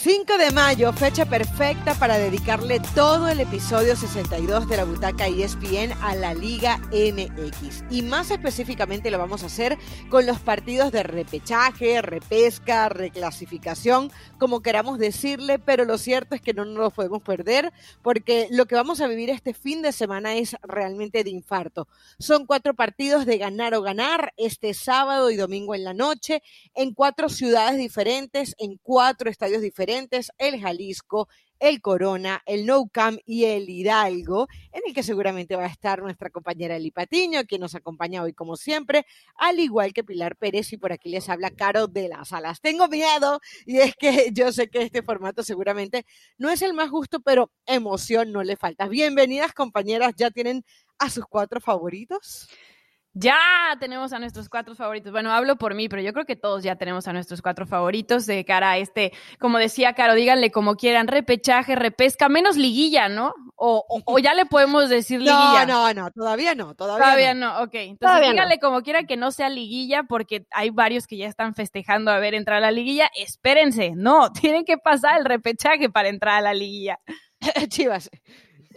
5 de mayo, fecha perfecta para dedicarle todo el episodio 62 de la Butaca ESPN a la Liga MX. Y más específicamente lo vamos a hacer con los partidos de repechaje, repesca, reclasificación, como queramos decirle, pero lo cierto es que no nos los podemos perder porque lo que vamos a vivir este fin de semana es realmente de infarto. Son cuatro partidos de ganar o ganar este sábado y domingo en la noche en cuatro ciudades diferentes, en cuatro estadios diferentes el Jalisco, el Corona, el No Camp y el Hidalgo, en el que seguramente va a estar nuestra compañera Eli Patiño, quien nos acompaña hoy como siempre, al igual que Pilar Pérez y por aquí les habla Caro de las Alas. Tengo miedo y es que yo sé que este formato seguramente no es el más justo, pero emoción no le falta. Bienvenidas compañeras, ¿ya tienen a sus cuatro favoritos? Ya tenemos a nuestros cuatro favoritos. Bueno, hablo por mí, pero yo creo que todos ya tenemos a nuestros cuatro favoritos de cara a este, como decía Caro, díganle como quieran, repechaje, repesca, menos liguilla, ¿no? O, o, ya le podemos decir liguilla. No, no, no, todavía no, todavía, todavía no. ok. Entonces díganle como quiera que no sea liguilla, porque hay varios que ya están festejando a ver entrar a la liguilla. Espérense, no, tienen que pasar el repechaje para entrar a la liguilla. Chivas.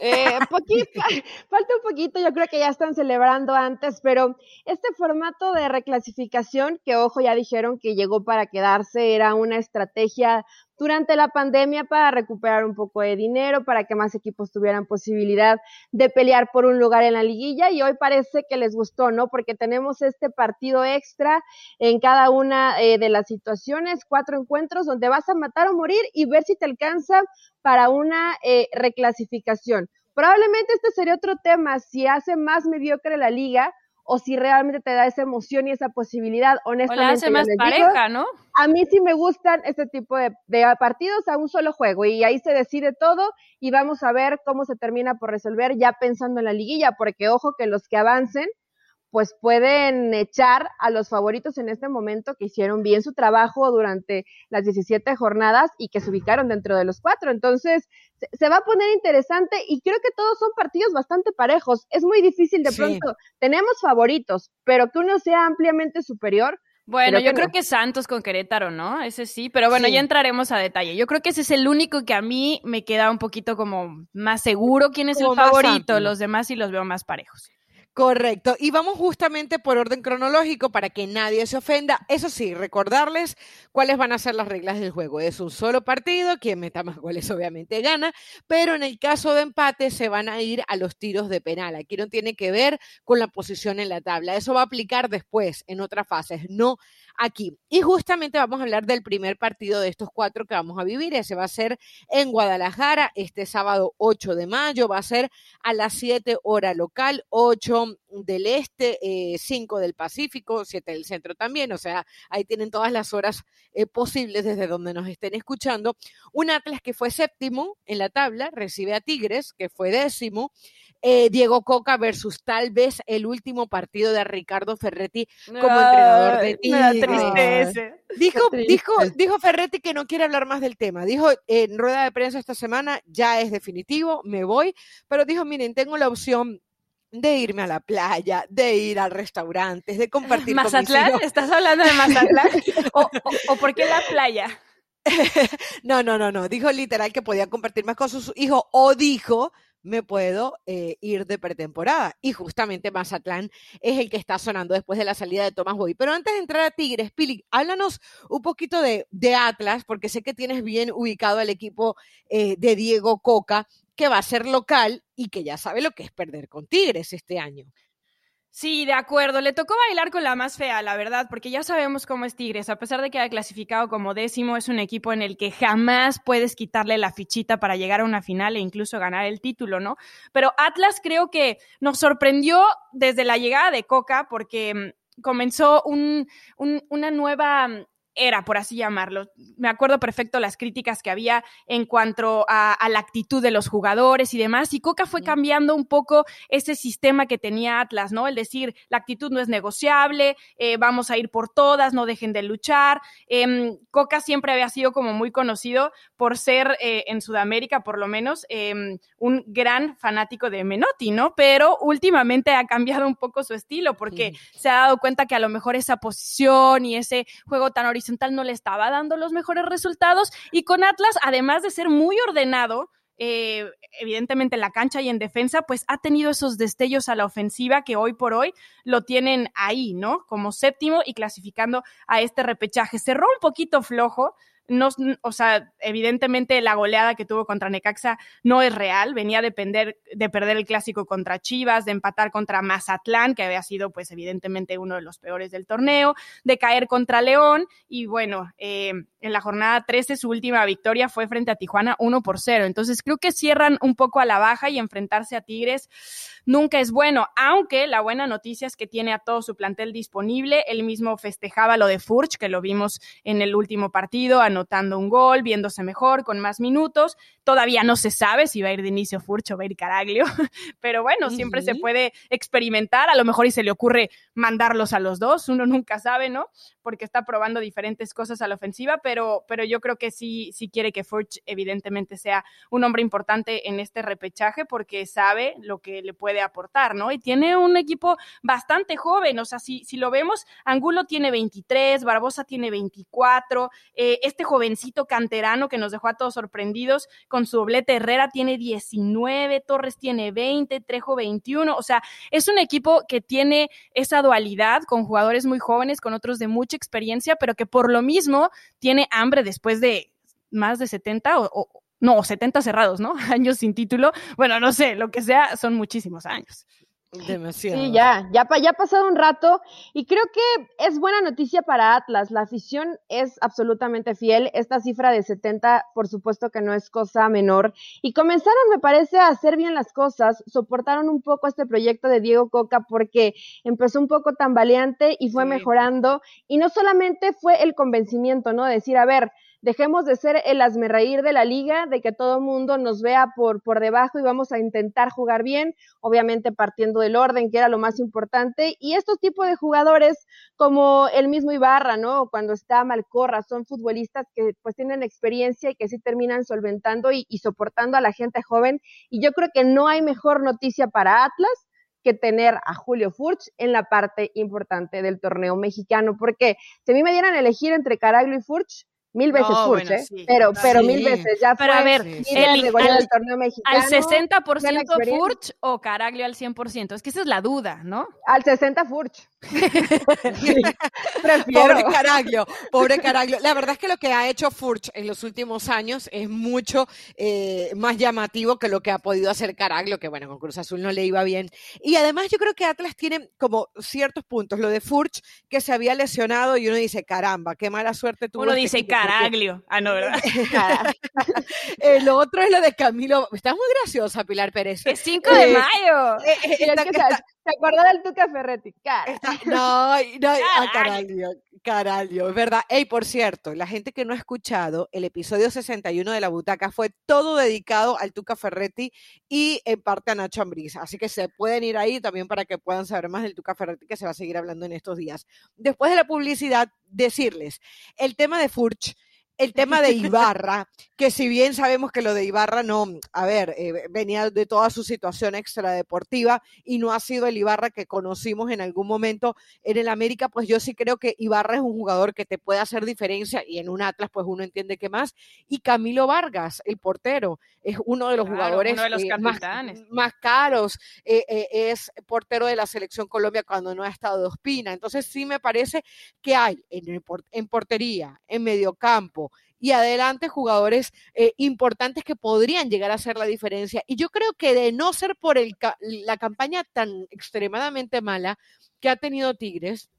Eh, falta un poquito, yo creo que ya están celebrando antes, pero este formato de reclasificación, que ojo, ya dijeron que llegó para quedarse, era una estrategia durante la pandemia para recuperar un poco de dinero, para que más equipos tuvieran posibilidad de pelear por un lugar en la liguilla y hoy parece que les gustó, ¿no? Porque tenemos este partido extra en cada una eh, de las situaciones, cuatro encuentros donde vas a matar o morir y ver si te alcanza para una eh, reclasificación. Probablemente este sería otro tema, si hace más mediocre la liga, o si realmente te da esa emoción y esa posibilidad, honestamente. O la hace más pareja, ¿no? A mí sí me gustan este tipo de, de, partidos a un solo juego y ahí se decide todo y vamos a ver cómo se termina por resolver ya pensando en la liguilla, porque ojo que los que avancen pues pueden echar a los favoritos en este momento que hicieron bien su trabajo durante las 17 jornadas y que se ubicaron dentro de los cuatro. Entonces, se, va a poner interesante y creo que todos son partidos bastante parejos. Es muy difícil de pronto. Tenemos favoritos, pero que uno sea ampliamente superior. Bueno, yo creo que Santos con Querétaro, ¿no? Ese sí, pero bueno, ya entraremos a detalle. Yo creo que ese es el único que a mí me queda un poquito como más seguro quién es el favorito. Los demás sí los veo más parejos. Correcto. Y vamos justamente por orden cronológico para que nadie se ofenda. Eso sí, recordarles cuáles van a ser las reglas del juego. Es un solo partido, quien meta más goles obviamente gana, pero en el caso de empate se van a ir a los tiros de penal. Aquí no tiene que ver con la posición en la tabla. Eso va a aplicar después, en otras fases, no aquí. Y justamente vamos a hablar del primer partido de estos cuatro que vamos a vivir. Ese va a ser en Guadalajara este sábado 8 de mayo. Va a ser a las 7 hora local, 8 del este, 5 eh, del Pacífico, 7 del centro también. O sea, ahí tienen todas las horas eh, posibles desde donde nos estén escuchando. Un Atlas que fue séptimo en la tabla, recibe a Tigres, que fue décimo. Eh, Diego Coca versus tal vez el último partido de Ricardo Ferretti como entrenador de Tigres. Dijo, dijo, dijo Ferretti que no quiere hablar más del tema. Dijo en rueda de prensa esta semana, ya es definitivo, me voy, pero dijo, miren, tengo la opción de irme a la playa, de ir al restaurante, de compartir ¿Mazatlán? ¿Estás hablando de Mazatlán? ¿O, o, por qué la playa? no, no, no, no. Dijo literal que podía compartir más con su hijo o dijo me puedo eh, ir de pretemporada. Y justamente Mazatlán es el que está sonando después de la salida de Tomás Boy. Pero antes de entrar a Tigres, Pili, háblanos un poquito de, Atlas, porque sé que tienes bien ubicado al equipo eh, de Diego Coca, que va a ser local y que ya sabe lo que es perder con Tigres este año. Sí, de acuerdo. Le tocó bailar con la más fea, la verdad, porque ya sabemos cómo es Tigres. A pesar de que ha clasificado como décimo, es un equipo en el que jamás puedes quitarle la fichita para llegar a una final e incluso ganar el título, ¿no? Pero Atlas creo que nos sorprendió desde la llegada de Coca porque mm, comenzó un, una nueva era, por así llamarlo. Me acuerdo perfecto las críticas que había en cuanto a, la actitud de los jugadores y demás, y Coca fue cambiando un poco ese sistema que tenía Atlas, ¿no? El decir, la actitud no es negociable, eh, vamos a ir por todas, no dejen de luchar. Em, Coca siempre había sido como muy conocido por ser, eh, en Sudamérica por lo menos, em, un gran fanático de Menotti, ¿no? Pero últimamente ha cambiado un poco su estilo porque se ha dado cuenta que a lo mejor esa posición y ese juego tan original horizontal no le estaba dando los mejores resultados y con Atlas, además de ser muy ordenado, eh, evidentemente en la cancha y en defensa, pues ha tenido esos destellos a la ofensiva que hoy por hoy lo tienen ahí, ¿no? Como séptimo y clasificando a este repechaje. Cerró un poquito flojo, no, o sea, evidentemente la goleada que tuvo contra Necaxa no es real, venía a depender de perder el clásico contra Chivas, de empatar contra Mazatlán, que había sido pues evidentemente uno de los peores del torneo, de caer contra León y bueno, eh, en la jornada 13 su última victoria fue frente a Tijuana 1 por 0. Entonces creo que cierran un poco a la baja y enfrentarse a Tigres nunca es bueno, aunque la buena noticia es que tiene a todo su plantel disponible. Él mismo festejaba lo de Furch, que lo vimos en el último partido, anotando un gol, viéndose mejor, con más minutos. Todavía no se sabe si va a ir de inicio Furch o va a ir Caraglio, pero bueno, siempre se puede experimentar. A lo mejor y se le ocurre mandarlos a los dos, uno nunca sabe, ¿no? Porque está probando diferentes cosas a la ofensiva, pero, pero yo creo que sí, sí quiere que Furch evidentemente sea un hombre importante en este repechaje porque sabe lo que le puede aportar, ¿no? Y tiene un equipo bastante joven, o sea, si, si lo vemos, Angulo tiene 23, Barbosa tiene 24, eh, este jovencito canterano que nos dejó a todos sorprendidos con su doblete Herrera tiene 19, Torres tiene 20, Trejo 21, o sea, es un equipo que tiene esa dualidad con jugadores muy jóvenes, con otros de mucha experiencia, pero que por lo mismo tiene hambre después de más de 70 o, no, 70 cerrados, ¿no? Años sin título. Bueno, no sé, lo que sea, son muchísimos años. Demasiado. Sí, ya, ya, ya ha pasado un rato y creo que es buena noticia para Atlas. La afición es absolutamente fiel. Esta cifra de 70, por supuesto que no es cosa menor. Y comenzaron, me parece, a hacer bien las cosas. Soportaron un poco este proyecto de Diego Coca porque empezó un poco tambaleante y fue mejorando. Y no solamente fue el convencimiento, ¿no? De decir, a ver, dejemos de ser el reír de la liga, de que todo mundo nos vea por, por debajo y vamos a intentar jugar bien, obviamente partiendo del orden, que era lo más importante. Y estos tipos de jugadores, como el mismo Ibarra, ¿no? Cuando está Malcorra, son futbolistas que pues tienen experiencia y que sí terminan solventando y, y soportando a la gente joven. Y yo creo que no hay mejor noticia para Atlas que tener a Julio Furch en la parte importante del torneo mexicano, porque si a mí me dieran a elegir entre Caraglio y Furch, Mil veces Furch, ¿eh? pero, pero mil veces. Ya pero a ver, el, al, torneo mexicano, al 60% Furch o Caraglio al 100%. Es que esa es la duda, ¿no? Al 60 Furch. pobre Caraglio, pobre Caraglio. La verdad es que lo que ha hecho Furch en los últimos años es mucho eh, más llamativo que lo que ha podido hacer Caraglio, que bueno, con Cruz Azul no le iba bien. Y además yo creo que Atlas tiene como ciertos puntos. Lo de Furch, que se había lesionado y uno dice, caramba, qué mala suerte tuvo. Uno este dice, Caraglio. Ah, no, ¿verdad? Eh, lo otro es lo de Camilo. Estás muy graciosa, Pilar Pérez. Es 5 de eh, mayo. Eh, ¿Se acuerda del Tuca Ferretti? No, no, ah, Caraglio, Caraglio, es verdad. Ey, por cierto, la gente que no ha escuchado, el episodio 61 de La Butaca fue todo dedicado al Tuca Ferretti y en parte a Nacho Ambriz. Así que se pueden ir ahí también para que puedan saber más del Tuca Ferretti que se va a seguir hablando en estos días. Después de la publicidad, decirles, el tema de Furch el tema de Ibarra, que si bien sabemos que lo de Ibarra no, a ver, eh, venía de toda su situación extradeportiva y no ha sido el Ibarra que conocimos en algún momento en el América, pues yo sí creo que Ibarra es un jugador que te puede hacer diferencia y en un Atlas pues uno entiende que más. Y Camilo Vargas, el portero, es uno de los jugadores eh, más, caros, eh, es portero de la selección Colombia cuando no ha estado Ospina. Entonces sí me parece que hay en, en portería, en mediocampo, y adelante jugadores eh, importantes que podrían llegar a hacer la diferencia. Y yo creo que de no ser por el, la campaña tan extremadamente mala que ha tenido Tigres,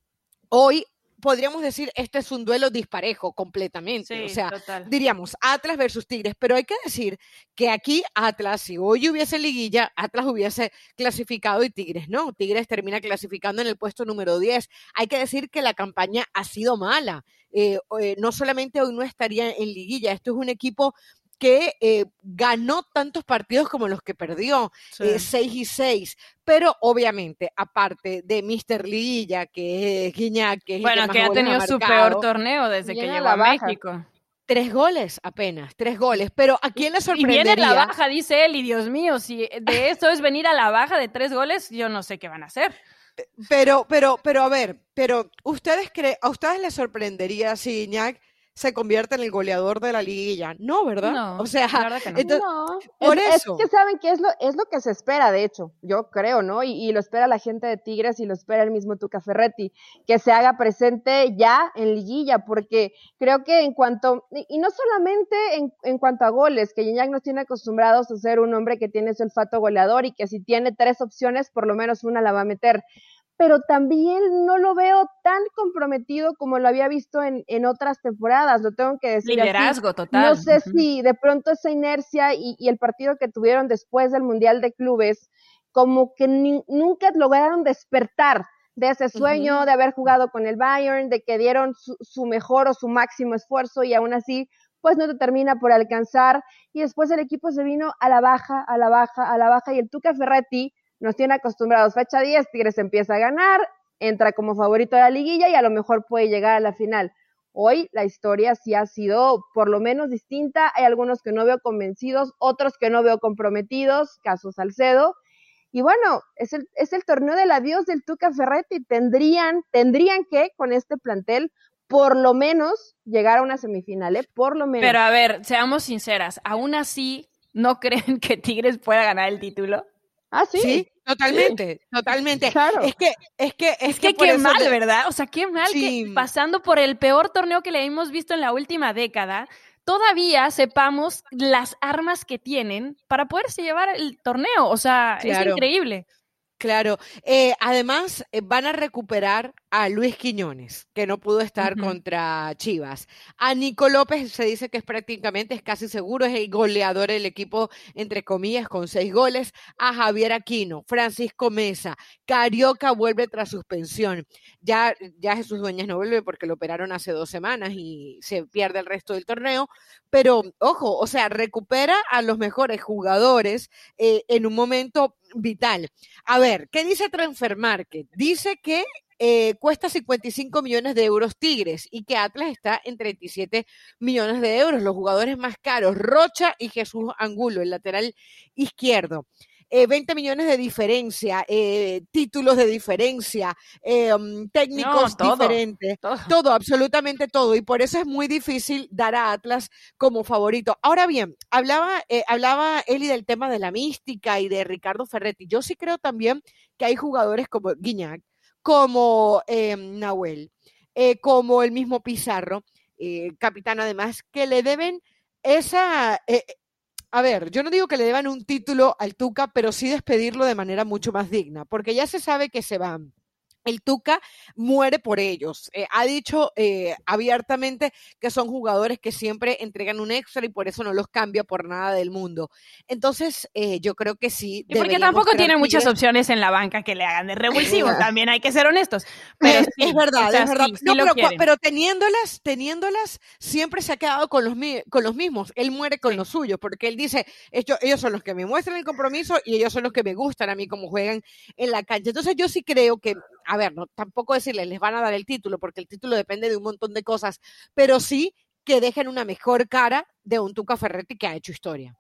hoy podríamos decir, este es un duelo disparejo completamente. o sea, diríamos Atlas versus Tigres, pero hay que decir que aquí Atlas, si hoy hubiese liguilla, Atlas hubiese clasificado y Tigres no. Tigres termina clasificando en el puesto número 10. Hay que decir que la campaña ha sido mala. Eh, eh, no solamente hoy no estaría en liguilla, esto es un equipo que eh, ganó tantos partidos como los que perdió, 6 y 6. Pero obviamente, aparte de Mr. Liguilla, que es Guiñac, que es Bueno, que, ha tenido su peor torneo desde que llegó a México. Tres goles apenas, tres goles. Pero ¿a quién le sorprendería? Y viene la baja, dice él, y Dios mío, si de eso es venir a la baja de tres goles, yo no sé qué van a hacer. Pero, pero, pero a ver, pero ustedes creen, a ustedes les sorprendería si Iñak se convierte en el goleador de la liguilla. No, ¿verdad? No, o sea, la verdad que no. entonces, No, por es, eso. es que saben que es lo, es lo que se espera, de hecho, yo creo, ¿no? Y, y lo espera la gente de Tigres y lo espera el mismo Tuca Ferretti, que se haga presente ya en liguilla, porque creo que en cuanto, y, y no solamente en, en cuanto a goles, que Gignac nos tiene acostumbrados a ser un hombre que tiene ese olfato goleador y que si tiene tres opciones, por lo menos una la va a meter pero también no lo veo tan comprometido como lo había visto en, en otras temporadas, lo tengo que decir. así. Liderazgo total. No sé si de pronto esa inercia y, y el partido que tuvieron después del Mundial de Clubes, como que ni- nunca lograron despertar de ese sueño de haber jugado con el Bayern, de que dieron su, su mejor o su máximo esfuerzo y aún así, pues no te termina por alcanzar. Y después el equipo se vino a la baja, a la baja, a la baja y el Tuca Ferretti nos tiene acostumbrados. Fecha 10, Tigres empieza a ganar, entra como favorito de la liguilla y a lo mejor puede llegar a la final. Hoy la historia sí ha sido por lo menos distinta. Hay algunos que no veo convencidos, otros que no veo comprometidos, caso Salcedo. Y bueno, es el, es el torneo del adiós del Tuca Ferretti. Tendrían, tendrían que, con este plantel, por lo menos llegar a una semifinal, ¿eh? Por lo menos. Pero a ver, seamos sinceras, aún así, ¿no creen que Tigres pueda ganar el título? ah, sí. Sí, totalmente, totalmente. Claro. Es que, es que, es, Es que, por qué mal, te- ¿verdad? O sea, qué mal Sí. que pasando por el peor torneo que le hemos visto en la última década, todavía sepamos las armas que tienen para poderse llevar el torneo. O sea, Claro. es increíble. Claro. Eh, además, eh, van a recuperar a Luis Quiñones, que no pudo estar contra Chivas. A Nico López se dice que es prácticamente, es casi seguro, es el goleador del equipo, entre comillas, con seis goles. A Javier Aquino, Francisco Mesa, Carioca vuelve tras suspensión. Ya, ya Jesús Dueñas no vuelve porque lo operaron hace dos semanas y se pierde el resto del torneo. Pero, ojo, o sea, recupera a los mejores jugadores eh, en un momento vital. A ver, ¿qué dice Transfer Market? Dice que eh, cuesta 55 millones de euros Tigres y que Atlas está en 37 millones de euros. Los jugadores más caros, Rocha y Jesús Angulo, el lateral izquierdo. Eh, 20 millones de diferencia, eh, títulos de diferencia, eh, um, técnicos No, todo. diferentes, Todo. todo, absolutamente todo. Y por eso es muy difícil dar a Atlas como favorito. Ahora bien, hablaba, eh, hablaba Eli del tema de la mística y de Ricardo Ferretti. Yo sí creo también que hay jugadores como Guiñac, como eh, Nahuel, eh, como el mismo Pizarro, eh, capitán además, que le deben esa... eh, a ver, yo no digo que le deban un título al Tuca, pero sí despedirlo de manera mucho más digna, porque ya se sabe que se van. El Tuca muere por ellos. Eh, ha dicho eh, abiertamente que son jugadores que siempre entregan un extra y por eso no los cambia por nada del mundo. Entonces, eh, yo creo que sí. Y porque tampoco tiene muchas opciones en la banca que le hagan de revulsivo, también hay que ser honestos. Pero es, sí, es verdad, o sea, es verdad. sí, sí No, lo pero, teniéndolas, teniéndolas, siempre se ha quedado con los, con los mismos. Él muere con los suyos, porque él dice, ellos, ellos son los que me muestran el compromiso y ellos son los que me gustan a mí como juegan en la cancha. Entonces yo sí creo que, a ver, no, tampoco decirles, les van a dar el título, porque el título depende de un montón de cosas, pero sí que dejen una mejor cara de un Tuca Ferretti que ha hecho historia.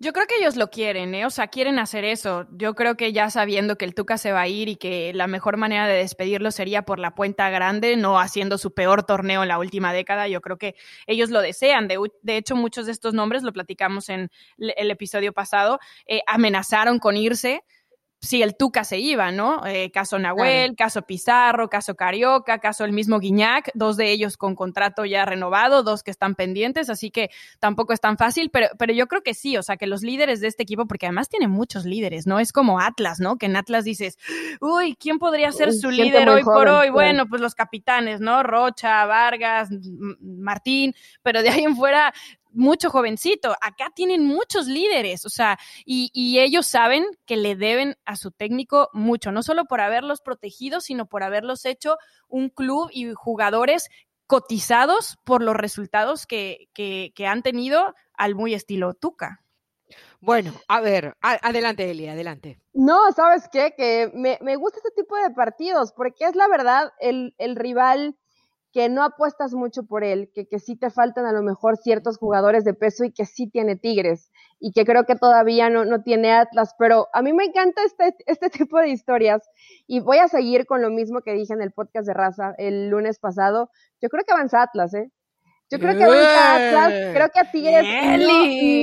Yo creo que ellos lo quieren, ¿eh? O sea, quieren hacer eso. Yo creo que ya sabiendo que el Tuca se va a ir y que la mejor manera de despedirlo sería por la puerta grande, no haciendo su peor torneo en la última década, yo creo que ellos lo desean. De, hecho, muchos de estos nombres, lo platicamos en el episodio pasado, eh, amenazaron con irse si el Tuca se iba, ¿no? Eh, caso Nahuel, caso Pizarro, caso Carioca, caso el mismo Guiñac, dos de ellos con contrato ya renovado, dos que están pendientes, así que tampoco es tan fácil, pero, pero yo creo que sí, o sea, que los líderes de este equipo, porque además tiene muchos líderes, ¿no? Es como Atlas, ¿no? Que en Atlas dices, uy, ¿quién podría ser su líder hoy por hoy? Bueno, pues los capitanes, ¿no? Rocha, Vargas, Martín, pero de ahí en fuera mucho jovencito. Acá tienen muchos líderes, o sea, y, y ellos saben que le deben a su técnico mucho, no solo por haberlos protegido, sino por haberlos hecho un club y jugadores cotizados por los resultados que, que, que han tenido al muy estilo Tuca. Bueno, a ver, a- adelante, Eli, adelante. No, ¿sabes qué? Que me, me gusta este tipo de partidos porque es la verdad el, el rival que no apuestas mucho por él, que, que sí te faltan a lo mejor ciertos jugadores de peso y que sí tiene Tigres y que creo que todavía no, no tiene Atlas, pero a mí me encanta este, este tipo de historias y voy a seguir con lo mismo que dije en el podcast de Raza el lunes pasado. Yo creo que avanza Atlas, ¿eh? Yo creo que Atlas, creo que a Tigres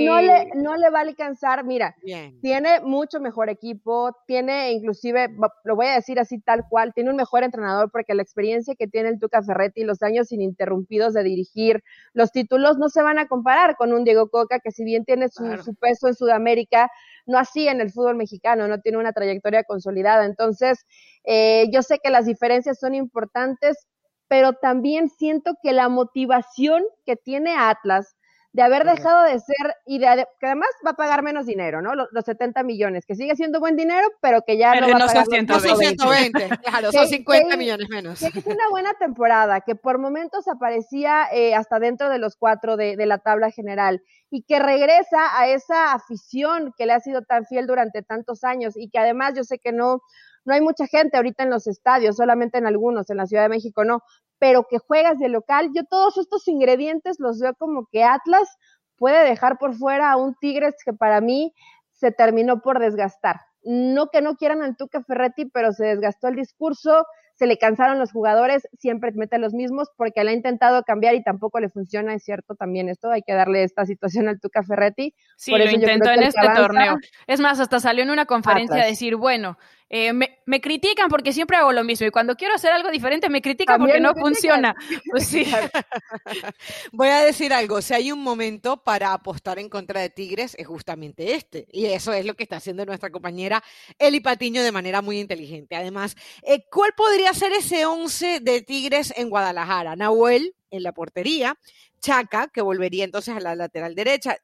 no, le, no le va a alcanzar. Mira, tiene mucho mejor equipo, tiene inclusive, lo voy a decir así tal cual, tiene un mejor entrenador porque la experiencia que tiene el Tuca Ferretti, los años ininterrumpidos de dirigir, los títulos no se van a comparar con un Diego Coca que si bien tiene su, su peso en Sudamérica, no así en el fútbol mexicano, no tiene una trayectoria consolidada. Entonces, eh, yo sé que las diferencias son importantes, pero también siento que la motivación que tiene Atlas de haber dejado de ser y de, que además va a pagar menos dinero, ¿no? Los, 70 millones, que sigue siendo buen dinero, pero que ya no va a pagar 120. No son 120, claro, son 50 millones menos. Que es una buena temporada, que por momentos aparecía eh, hasta dentro de los cuatro de, de la tabla general y que regresa a esa afición que le ha sido tan fiel durante tantos años y que además yo sé que no no hay mucha gente ahorita en los estadios, solamente en algunos, en la Ciudad de México no, pero que juegas de local, yo todos estos ingredientes los veo como que Atlas puede dejar por fuera a un Tigres que para mí se terminó por desgastar. No que no quieran al Tuca Ferretti, pero se desgastó el discurso, se le cansaron los jugadores, siempre mete los mismos porque le ha intentado cambiar y tampoco le funciona, es cierto también esto, hay que darle esta situación al Tuca Ferretti. Sí, lo intentó en este torneo. Es más, hasta salió en una conferencia a decir, bueno, eh, me, me, critican porque siempre hago lo mismo y cuando quiero hacer algo diferente me critican porque no funciona. Pues sí. Voy a decir algo, si hay un momento para apostar en contra de Tigres es justamente este y eso es lo que está haciendo nuestra compañera Eli Patiño de manera muy inteligente. Además, eh, ¿cuál podría ser ese 11 de Tigres en Guadalajara? Nahuel en la portería, Chaca, que volvería entonces a la lateral derecha,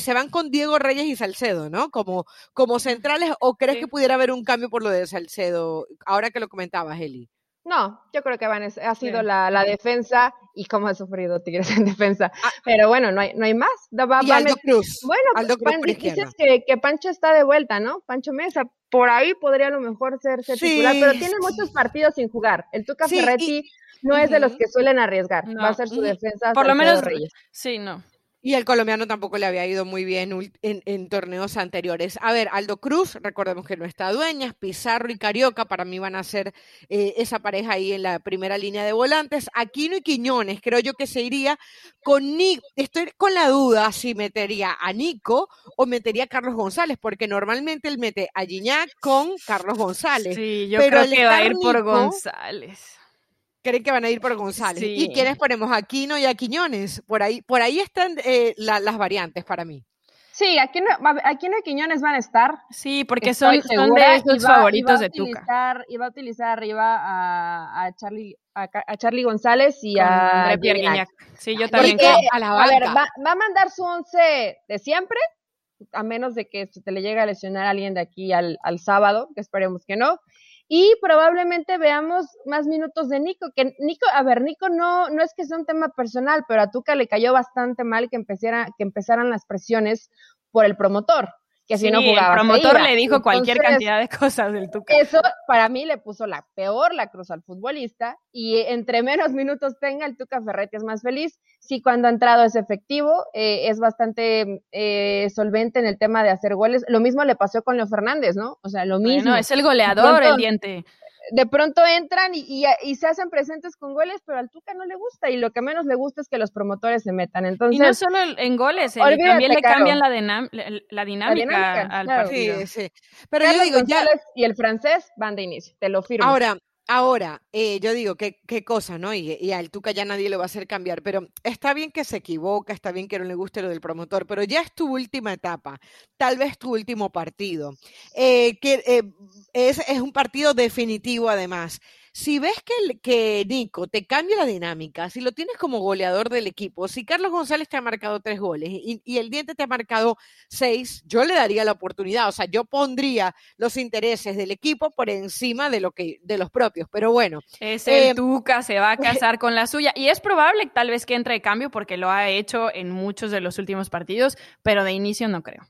se van con Diego Reyes y Salcedo, ¿no? Como, como centrales, ¿o crees que pudiera haber un cambio por lo de Salcedo? Ahora que lo comentabas, Eli. No, yo creo que van, ha sido la, la, defensa y cómo ha sufrido Tigres en defensa. Ah. Pero bueno, no hay, no hay más. y Aldo Cruz. Bueno, Aldo Cruz dices que, que, Pancho está de vuelta, ¿no? Pancho Mesa. Por ahí podría a lo mejor ser, titular, pero tiene muchos partidos sin jugar. El Tuca Ferretti no es de los que suelen arriesgar. Va a ser su defensa. Por lo menos, sí, no. Y el colombiano tampoco le había ido muy bien en, torneos anteriores. A ver, Aldo Cruz, recordemos que no está dueñas, Pizarro y Carioca para mí van a ser eh, esa pareja ahí en la primera línea de volantes. Aquino y Quiñones, creo yo que se iría con Nico. Estoy con la duda si metería a Nico o metería a Carlos González, porque normalmente él mete a Gignac con Carlos González. Sí, yo creo que va a ir por González creen que van a ir por González. ¿Y quiénes ponemos? Aquino y a Quiñones. Por ahí, por ahí están eh, las variantes para mí. Sí, Aquino, Aquino y Quiñones van a estar. Sí, porque son, son, de esos favoritos de Tuca. Y va a utilizar arriba a, a Charlie a, Charlie González y a Pierre Sí, yo también. a, la ver, va, va, a mandar su once de siempre, a menos de que se te le llegue a lesionar a alguien de aquí al, al sábado, que esperemos que no y probablemente veamos más minutos de Nico, que Nico, a ver, Nico no, no es que sea un tema personal, pero a Tuca le cayó bastante mal que, empezara, que empezaran las presiones por el promotor que si no jugaba. El promotor le dijo cualquier cantidad de cosas del Tuca. Eso para mí le puso la peor la cruz al futbolista y entre menos minutos tenga el Tuca Ferretti es más feliz. Sí, cuando ha entrado es efectivo, eh, es bastante eh, solvente en el tema de hacer goles. Lo mismo le pasó con Leo Fernández, ¿no? O sea, lo mismo. No, es el goleador, el diente de pronto entran y, y, se hacen presentes con goles, pero al Tuca no le gusta y lo que menos le gusta es que los promotores se metan. Entonces, y no solo en goles, también le cambian la, la, dinámica al partido. Sí, sí. Pero yo digo, ya... Y el francés van de inicio, te lo firmo. Ahora, Ahora, eh, yo digo, qué, qué cosa, ¿no? Y, y, al Tuca ya nadie le va a hacer cambiar, pero está bien que se equivoca, está bien que no le guste lo del promotor, pero ya es tu última etapa, tal vez tu último partido, eh, que eh, es, es un partido definitivo además si ves que, que Nico te cambia la dinámica, si lo tienes como goleador del equipo, si Carlos González te ha marcado tres goles y, el diente te ha marcado seis, yo le daría la oportunidad. O sea, yo pondría los intereses del equipo por encima de lo que, de los propios. Pero bueno. Es el eh, Tuca, se va a casar con la suya. Y es probable tal vez que entre de cambio porque lo ha hecho en muchos de los últimos partidos, pero de inicio no creo.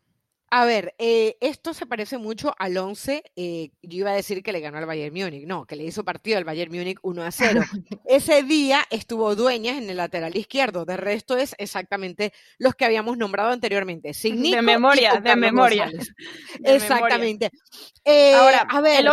A ver, eh, esto se parece mucho al 11. Eh, yo iba a decir que le ganó al Bayern Múnich. No, que le hizo partido al Bayern Múnich 1 a 0. Ese día estuvo Dueñas en el lateral izquierdo. De resto es exactamente los que habíamos nombrado anteriormente. De memoria, de memoria. Exactamente. Eh, Ahora, a ver.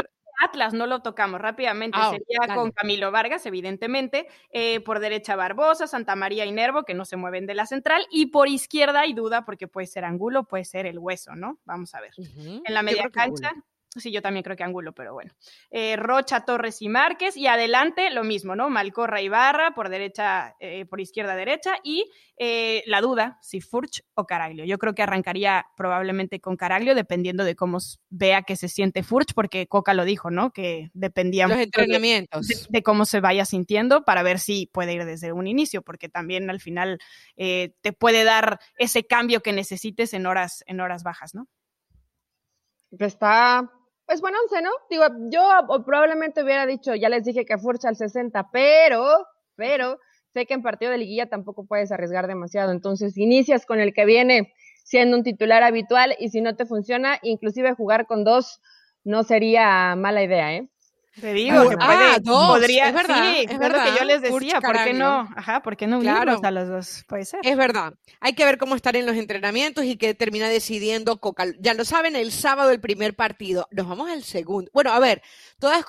Atlas no lo tocamos rápidamente, ah, sería con Camilo Vargas, evidentemente, eh, por derecha Barbosa, Santa María y Nervo, que no se mueven de la central, y por izquierda hay duda porque puede ser Angulo, puede ser el hueso, ¿no? Vamos a ver. En la media cancha, Sí, yo también creo que Angulo, pero bueno. Eh, Rocha, Torres y Márquez. Y adelante lo mismo, ¿no? Malcorra y Barra, por derecha, eh, por izquierda, derecha. Y eh, la duda, si Furch o Caraglio. Yo creo que arrancaría probablemente con Caraglio, dependiendo de cómo vea que se siente Furch, porque Coca lo dijo, ¿no? Que dependía Los entrenamientos. De, de, cómo se vaya sintiendo para ver si puede ir desde un inicio, porque también al final te puede dar ese cambio que necesites en horas, en horas bajas, ¿no? Está pues bueno, once, ¿no? Digo, yo probablemente hubiera dicho, ya les dije que Furcha al 60, pero, pero, sé que en partido de liguilla tampoco puedes arriesgar demasiado. Entonces, inicias con el que viene siendo un titular habitual y si no te funciona, inclusive jugar con dos no sería mala idea, ¿eh? Te digo que ah, podría, es verdad, sí, es verdad. que yo les decía, ¿por qué no? Ajá, ¿por qué no unirlos a los dos? Puede ser. Es verdad. Hay que ver cómo estar en los entrenamientos y qué termina decidiendo Coca. Ya lo saben, el sábado el primer partido. Nos vamos al segundo. Bueno, a ver, todas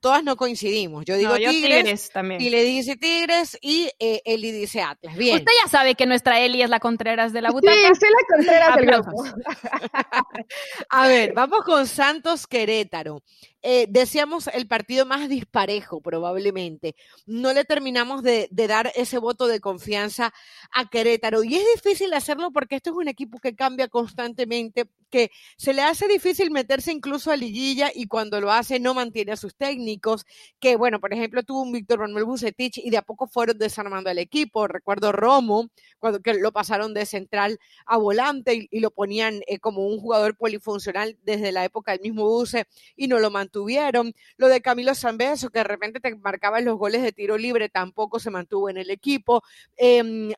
todas no coincidimos. Yo digo tigres, también. y le dice Tigres y eh, Eli dice Atlas. Bien. Usted ya sabe que nuestra Eli es la Contreras de la butaca. Sí, soy la Contreras del grupo. a ver, vamos con Santos Querétaro. Eh, decíamos el partido más disparejo probablemente. No le terminamos de, dar ese voto de confianza a Querétaro. Y es difícil hacerlo porque este es un equipo que cambia constantemente, que se le hace difícil meterse incluso a liguilla y cuando lo hace no mantiene a sus técnicos, que bueno, por ejemplo, tuvo un Víctor Manuel Bucetich y de a poco fueron desarmando al equipo. Recuerdo Romo, cuando que lo pasaron de central a volante y, lo ponían eh, como un jugador polifuncional desde la época del mismo Buce y no lo mantuvieron. Lo de Camilo Zambeso, que de repente te marcaban los goles de tiro libre, tampoco se mantuvo en el equipo. Eh,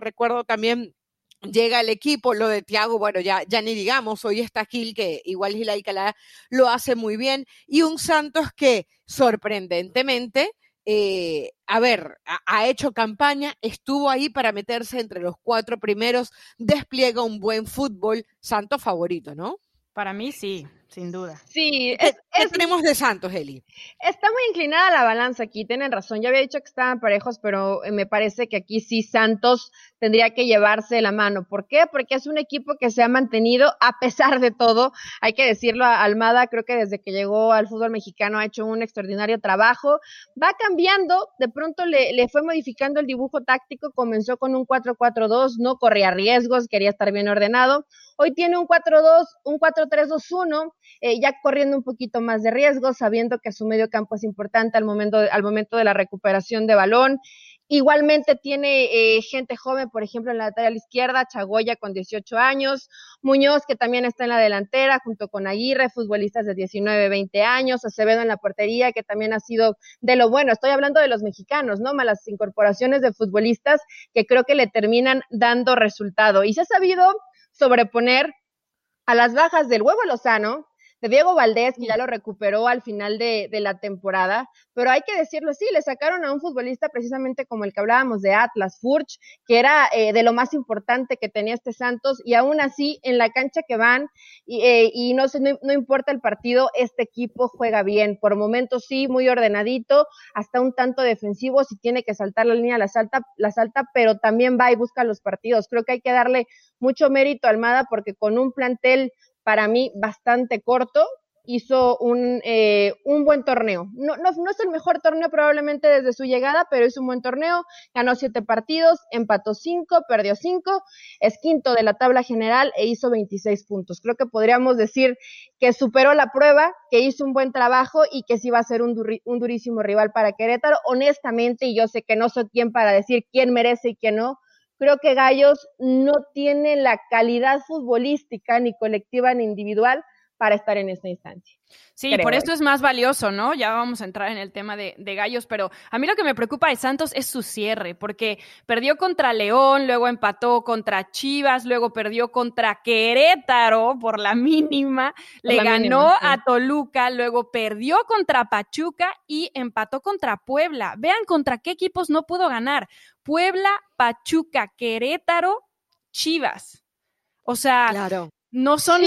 recuerdo también llega al equipo, lo de Tiago, bueno, ya, ya ni digamos, hoy está Gil, que igual Gil Alcalá lo hace muy bien, y un Santos que sorprendentemente, eh, a ver, ha, hecho campaña, estuvo ahí para meterse entre los cuatro primeros, despliega un buen fútbol, Santos favorito, ¿no? Para mí sí, sin duda. Sí, es, ¿Qué tenemos de Santos, Eli? Está muy inclinada la balanza aquí, tienen razón. Ya había dicho que estaban parejos, pero eh, me parece que aquí sí Santos tendría que llevarse la mano. ¿Por qué? Porque es un equipo que se ha mantenido a pesar de todo. Hay que decirlo, Almada creo que desde que llegó al fútbol mexicano ha hecho un extraordinario trabajo. Va cambiando, de pronto le, le fue modificando el dibujo táctico, comenzó con un 4-4-2, no corría riesgos, quería estar bien ordenado. Hoy tiene un 4-2, un 4-3-2-1 eh, ya corriendo un poquito más de riesgo, sabiendo que su medio campo es importante al momento, al momento de la recuperación de balón. Igualmente tiene eh, gente joven, por ejemplo, en la lateral izquierda, Chagoya con 18 años, Muñoz que también está en la delantera, junto con Aguirre, futbolistas de 19, 20 años, Acevedo en la portería, que también ha sido de lo bueno. Estoy hablando de los mexicanos, ¿no? Malas incorporaciones de futbolistas que creo que le terminan dando resultado. Y se ha sabido sobreponer a las bajas del huevo Lozano, de Diego Valdés, que ya lo recuperó al final de, la temporada, pero hay que decirlo así, le sacaron a un futbolista precisamente como el que hablábamos de Atlas, Furch, que era eh, de lo más importante que tenía este Santos, y aún así en la cancha que van, y, eh, y no, no, no, importa el partido, este equipo juega bien, por momentos sí, muy ordenadito, hasta un tanto defensivo, si tiene que saltar la línea, la salta, la salta, pero también va y busca los partidos. Creo que hay que darle mucho mérito a Almada porque con un plantel para mí bastante corto, hizo un, eh, un buen torneo. No, no, no, es el mejor torneo probablemente desde su llegada, pero hizo un buen torneo, ganó siete partidos, empató cinco, perdió cinco, es quinto de la tabla general e hizo 26 puntos. Creo que podríamos decir que superó la prueba, que hizo un buen trabajo y que sí va a ser un, un durísimo rival para Querétaro. Honestamente, y yo sé que no soy quien para decir quién merece y quién no, Creo que Gallos no tiene la calidad futbolística, ni colectiva ni individual, para estar en esta instancia. Sí, por eso es más valioso, ¿no? Ya vamos a entrar en el tema de, de, gallos, pero a mí lo que me preocupa de Santos es su cierre, porque perdió contra León, luego empató contra Chivas, luego perdió contra Querétaro por la mínima, le ganó a Toluca, luego perdió contra Pachuca y empató contra Puebla. Vean contra qué equipos no pudo ganar. Puebla, Pachuca, Querétaro, Chivas. O sea, claro. No son,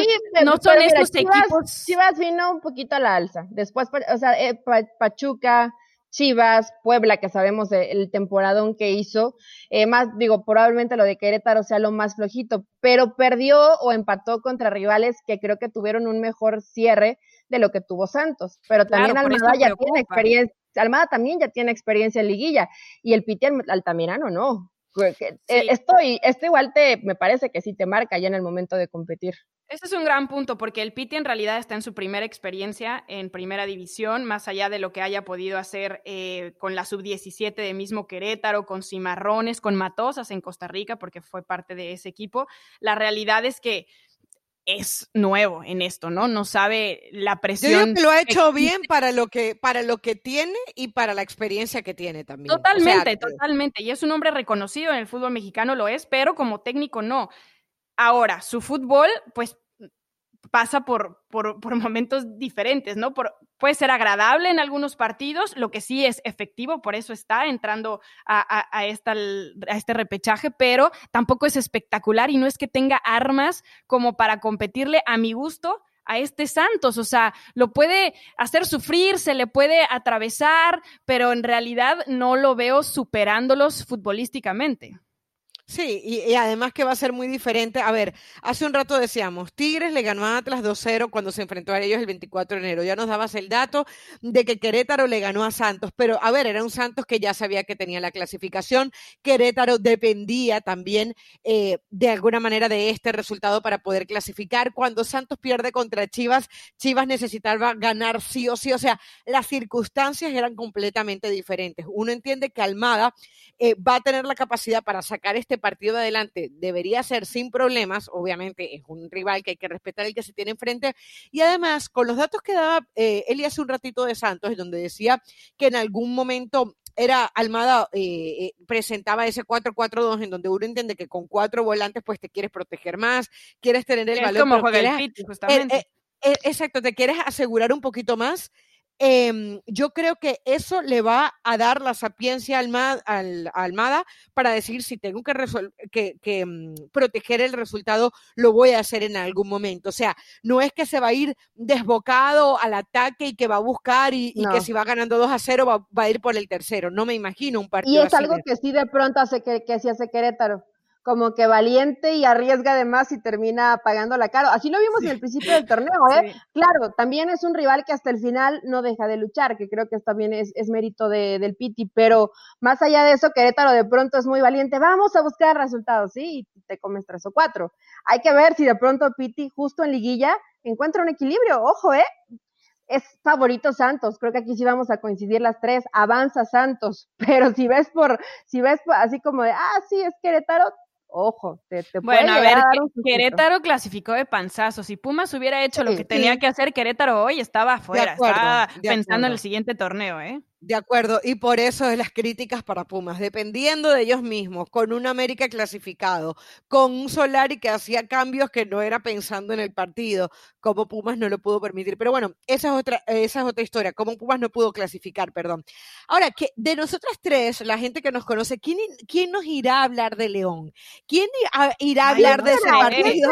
no son estos Chivas, equipos. Chivas vino un poquito a la alza. Después, o sea, eh, Pachuca, Chivas, Puebla, que sabemos el temporadón que hizo. Eh, más, digo, probablemente lo de Querétaro sea lo más flojito, pero perdió o empató contra rivales que creo que tuvieron un mejor cierre de lo que tuvo Santos. Pero también Almada ya tiene experiencia. Almada también ya tiene experiencia en liguilla y el Piti Altamirano no. Eh, esto, esto igual te, me parece que sí te marca ya en el momento de competir. Ese es un gran punto, porque el Piti en realidad está en su primera experiencia en primera división, más allá de lo que haya podido hacer eh, con la sub-17 de mismo Querétaro, con Cimarrones, con Matosas en Costa Rica, porque fue parte de ese equipo. La realidad es que es nuevo en esto, ¿no? No sabe la presión. Yo digo que lo ha hecho bien para lo que, para lo que tiene y para la experiencia que tiene también. Totalmente, totalmente. Y es un hombre reconocido en el fútbol mexicano, lo es, pero como técnico no. Ahora, su fútbol, pues pasa por, por, por, momentos diferentes, ¿no? Por, puede ser agradable en algunos partidos, lo que sí es efectivo, por eso está entrando a, a, esta, a este repechaje, pero tampoco es espectacular y no es que tenga armas como para competirle a mi gusto a este Santos, o sea, lo puede hacer sufrir, se le puede atravesar, pero en realidad no lo veo superándolos futbolísticamente. Sí, y, además que va a ser muy diferente. A ver, hace un rato decíamos, Tigres le ganó a Atlas 2-0 cuando se enfrentó a ellos el 24 de enero. Ya nos dabas el dato de que Querétaro le ganó a Santos, pero a ver, era un Santos que ya sabía que tenía la clasificación. Querétaro dependía también eh, de alguna manera de este resultado para poder clasificar. Cuando Santos pierde contra Chivas, Chivas necesitaba ganar sí o sí. O sea, las circunstancias eran completamente diferentes. Uno entiende que Almada eh, va a tener la capacidad para sacar este partido adelante debería ser sin problemas, obviamente es un rival que hay que respetar el que se tiene enfrente, y además con los datos que daba eh, Eli hace un ratito de Santos, donde decía que en algún momento era Almada eh, eh, presentaba ese 4-4-2 en donde uno entiende que con cuatro volantes pues te quieres proteger más, quieres tener el balón. Como juega el justamente. exacto, te quieres asegurar un poquito más Em, yo creo que eso le va a dar la sapiencia al, a Almada para decir si tengo que, que, mm, proteger el resultado, lo voy a hacer en algún momento. O sea, no es que se va a ir desbocado al ataque y que va a buscar y, que si va ganando 2 a 0 va, a ir por el tercero. No me imagino un partido. Y es algo que sí de pronto hace que, que sí hace Querétaro como que valiente y arriesga de más y termina pagando la caro. Así lo vimos en el principio del torneo, ¿eh? Claro, también es un rival que hasta el final no deja de luchar, que creo que también es, es mérito de, del Piti, pero más allá de eso, Querétaro de pronto es muy valiente. Vamos a buscar resultados, ¿sí? Y te comes tres o cuatro. Hay que ver si de pronto Piti, justo en liguilla, encuentra un equilibrio. Ojo, ¿eh? es favorito Santos, creo que aquí sí vamos a coincidir las tres, avanza Santos, pero si ves por, si ves así como de, ah, sí, es Querétaro, ojo, te, te Bueno, a ver, Querétaro clasificó de panzazo. Si Pumas hubiera hecho lo que tenía que hacer Querétaro hoy, estaba afuera, estaba pensando en el siguiente torneo, ¿eh? De acuerdo, y por eso es las críticas para Pumas, dependiendo de ellos mismos, con un América clasificado, con un Solari que hacía cambios que no era pensando en el partido, como Pumas no lo pudo permitir. Pero bueno, esa es otra, esa es otra historia, como Pumas no pudo clasificar, perdón. Ahora, que de nosotras tres, la gente que nos conoce, ¿quién, quién nos irá a hablar de León? ¿Quién irá a hablar de ese partido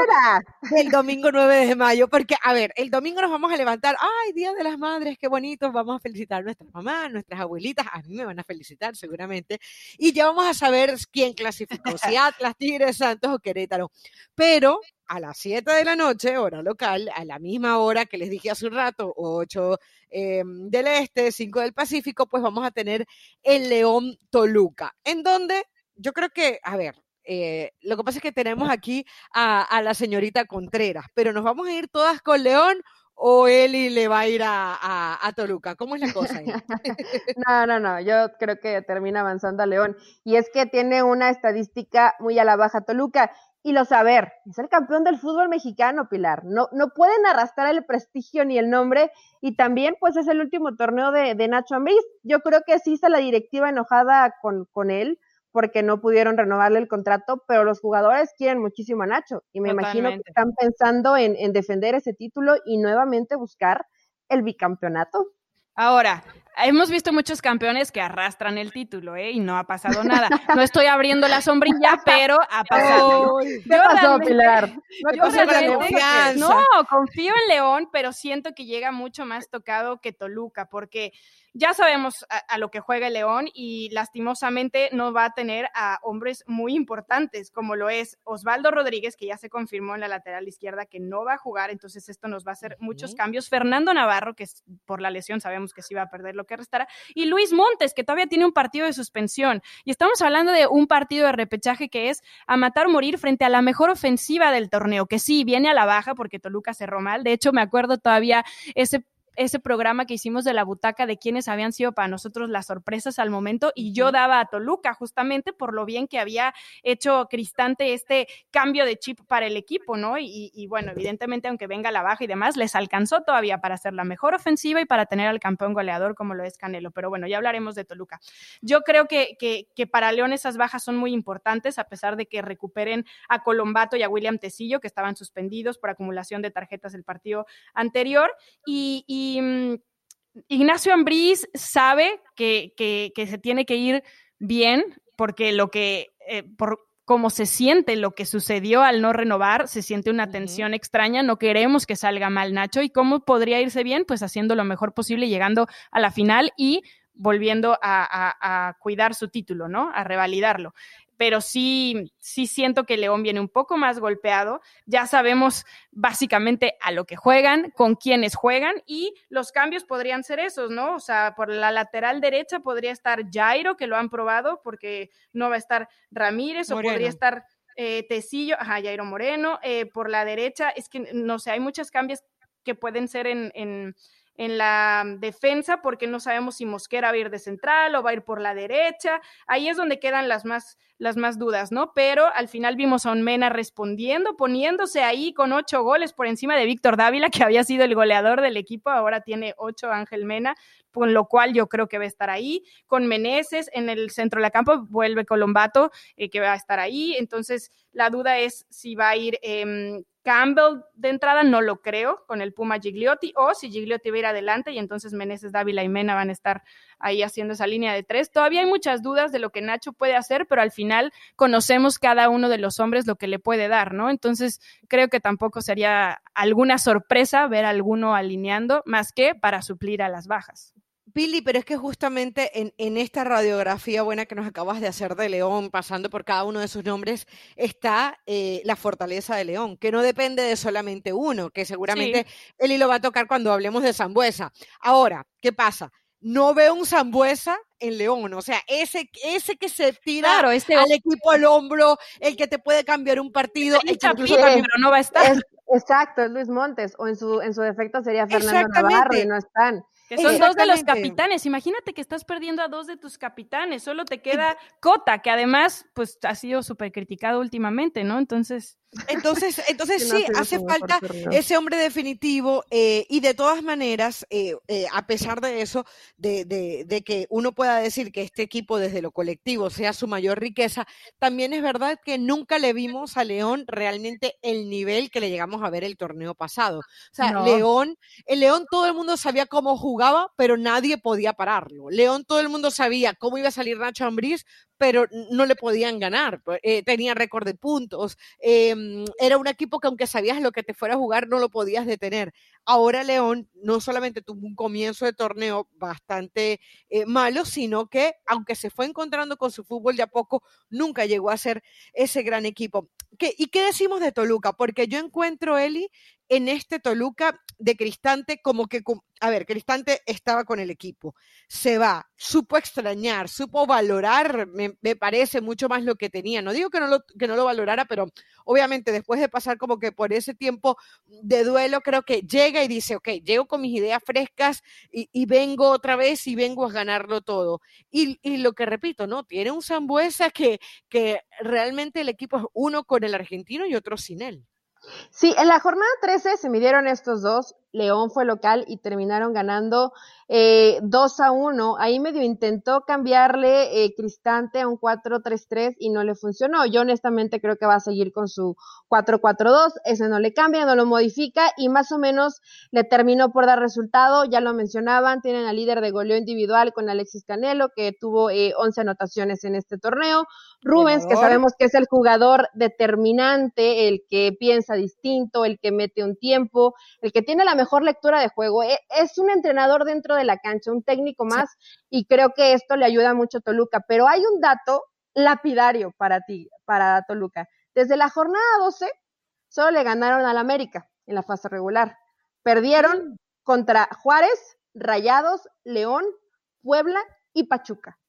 del domingo 9 de mayo? Porque, a ver, el domingo nos vamos a levantar, ay, Día de las Madres, qué bonito, vamos a felicitar a nuestras mamás, nuestras abuelitas, a mí me van a felicitar seguramente, y ya vamos a saber quién clasificó, si Atlas, Tigres, Santos o Querétaro. Pero a las 7 de la noche, hora local, a la misma hora que les dije hace un rato, 8 em, del Este, 5 del Pacífico, pues vamos a tener el León Toluca, en donde yo creo que, a ver, eh, lo que pasa es que tenemos aquí a, a, la señorita Contreras, pero nos vamos a ir todas con León o Eli le va a ir a, Toluca? ¿Cómo es la cosa ahí? no, no, no, yo creo que termina avanzando a León. Y es que tiene una estadística muy a la baja Toluca. y lo saber, es el campeón del fútbol mexicano, Pilar. No, no pueden arrastrar el prestigio ni el nombre y también pues es el último torneo de, Nacho Ambriz. Yo creo que sí está la directiva enojada con, con él porque no pudieron renovarle el contrato, pero los jugadores quieren muchísimo a Nacho y me imagino que están pensando en, en defender ese título y nuevamente buscar el bicampeonato. Ahora, hemos visto muchos campeones que arrastran el título, ¿eh? Y no ha pasado nada. No estoy abriendo la sombrilla, pero ha pasado. ¿Qué pasó, Pilar? No, no, confío en León, pero siento que llega mucho más tocado que Toluca, porque ya sabemos a, lo que juega el León y lastimosamente no va a tener a hombres muy importantes, como lo es Osvaldo Rodríguez, que ya se confirmó en la lateral izquierda que no va a jugar, entonces esto nos va a hacer muchos cambios. Fernando Navarro, que por la lesión sabemos que sí va a perder lo que restará, y Luis Montes, que todavía tiene un partido de suspensión. Y estamos hablando de un partido de repechaje que es a matar o morir frente a la mejor ofensiva del torneo, que sí viene a la baja porque Toluca cerró mal. De hecho, me acuerdo todavía ese ese programa que hicimos de la butaca de quienes habían sido para nosotros las sorpresas al momento y yo daba a Toluca justamente por lo bien que había hecho Cristante este cambio de chip para el equipo, ¿no? Y, bueno, evidentemente aunque venga la baja y demás, les alcanzó todavía para hacer la mejor ofensiva y para tener al campeón goleador como lo es Canelo, pero bueno, ya hablaremos de Toluca. Yo creo que, que, que para León esas bajas son muy importantes a pesar de que recuperen a Colombato y a William Tecillo que estaban suspendidos por acumulación de tarjetas del partido anterior y Mm, Ignacio Ambriz sabe que, se tiene que ir bien, porque lo que, eh, por cómo se siente lo que sucedió al no renovar, se siente una tensión extraña, no queremos que salga mal Nacho, y cómo podría irse bien, pues haciendo lo mejor posible, llegando a la final y volviendo a, a cuidar su título, ¿no? A revalidarlo pero sí, sí siento que León viene un poco más golpeado. Ya sabemos básicamente a lo que juegan, con quiénes juegan y los cambios podrían ser esos, ¿no? O sea, por la lateral derecha podría estar Jairo, que lo han probado porque no va a estar Ramírez o podría estar eh, Tecillo, ajá, Jairo Moreno. Eh, por la derecha, es que no sé, hay muchos cambios que pueden ser en, en en la defensa porque no sabemos si Mosquera va a ir de central o va a ir por la derecha. Ahí es donde quedan las más, las más dudas, ¿no? Pero al final vimos a un Mena respondiendo, poniéndose ahí con ocho goles por encima de Víctor Dávila, que había sido el goleador del equipo, ahora tiene ocho Ángel Mena, con lo cual yo creo que va a estar ahí. Con Meneses en el centro de la campo, vuelve Colombato, eh, que va a estar ahí. Entonces, la duda es si va a ir eh, Campbell de entrada no lo creo con el Puma Gigliotti o si Gigliotti va a ir adelante y entonces Meneses, Dávila y Mena van a estar ahí haciendo esa línea de tres. Todavía hay muchas dudas de lo que Nacho puede hacer, pero al final conocemos cada uno de los hombres lo que le puede dar, ¿no? Entonces creo que tampoco sería alguna sorpresa ver a alguno alineando más que para suplir a las bajas. Billy, pero es que justamente en, esta radiografía buena que nos acabas de hacer de León, pasando por cada uno de sus nombres, está eh, la fortaleza de León, que no depende de solamente uno, que seguramente él y lo va a tocar cuando hablemos de Zambuesa. Ahora, ¿qué pasa? No veo un Zambuesa en León, o sea, ese, ese que se tira al equipo al hombro, el que te puede cambiar un partido, el que pero no va a estar. exacto, es Luis Montes, o en su, en su defecto sería Fernando Navarro y no están. Que son dos de los capitanes. Imagínate que estás perdiendo a dos de tus capitanes. Solo te queda Cota, que además, pues, ha sido súper criticado últimamente, ¿no? Entonces. Entonces, entonces sí, hace falta ese hombre definitivo eh, y de todas maneras, eh, eh, a pesar de eso, de, de, de, que uno pueda decir que este equipo desde lo colectivo sea su mayor riqueza, también es verdad que nunca le vimos a León realmente el nivel que le llegamos a ver el torneo pasado. O sea, León, el León todo el mundo sabía cómo jugaba, pero nadie podía pararlo. León todo el mundo sabía cómo iba a salir Nacho Ambriz, pero no le podían ganar. Pues, eh, tenía récord de puntos. Em, era un equipo que aunque sabías lo que te fuera a jugar, no lo podías detener. Ahora León no solamente tuvo un comienzo de torneo bastante eh, malo, sino que aunque se fue encontrando con su fútbol de a poco, nunca llegó a ser ese gran equipo. ¿Y qué decimos de Toluca? Porque yo encuentro, Eli, en este Toluca de Cristante, como que, a ver, Cristante estaba con el equipo, se va, supo extrañar, supo valorar, me, parece mucho más lo que tenía. No digo que no, lo, que no lo valorara, pero obviamente después de pasar como que por ese tiempo de duelo, creo que llega y dice, ok, llego con mis ideas frescas y, vengo otra vez y vengo a ganarlo todo. Y, lo que repito, ¿no? Tiene un Zambuesa que, que realmente el equipo es uno con el argentino y otro sin él. Sí, en la jornada 13 se midieron estos dos. León fue local y terminaron ganando eh, 2 a 1. Ahí medio intentó cambiarle eh, Cristante a un 4-3-3 y no le funcionó. Yo honestamente creo que va a seguir con su 4-4-2. Ese no le cambia, no lo modifica y más o menos le terminó por dar resultado. Ya lo mencionaban, tienen al líder de goleo individual con Alexis Canelo, que tuvo eh, 11 anotaciones en este torneo. Rubens, que sabemos que es el jugador determinante, el que piensa distinto, el que mete un tiempo, el que tiene la mejor lectura de juego. E, es un entrenador dentro de la cancha, un técnico más, y creo que esto le ayuda mucho a Toluca. Pero hay un dato lapidario para ti, para Toluca. Desde la jornada 12, solo le ganaron al América en la fase regular. Perdieron contra Juárez, Rayados, León, Puebla y Pachuca.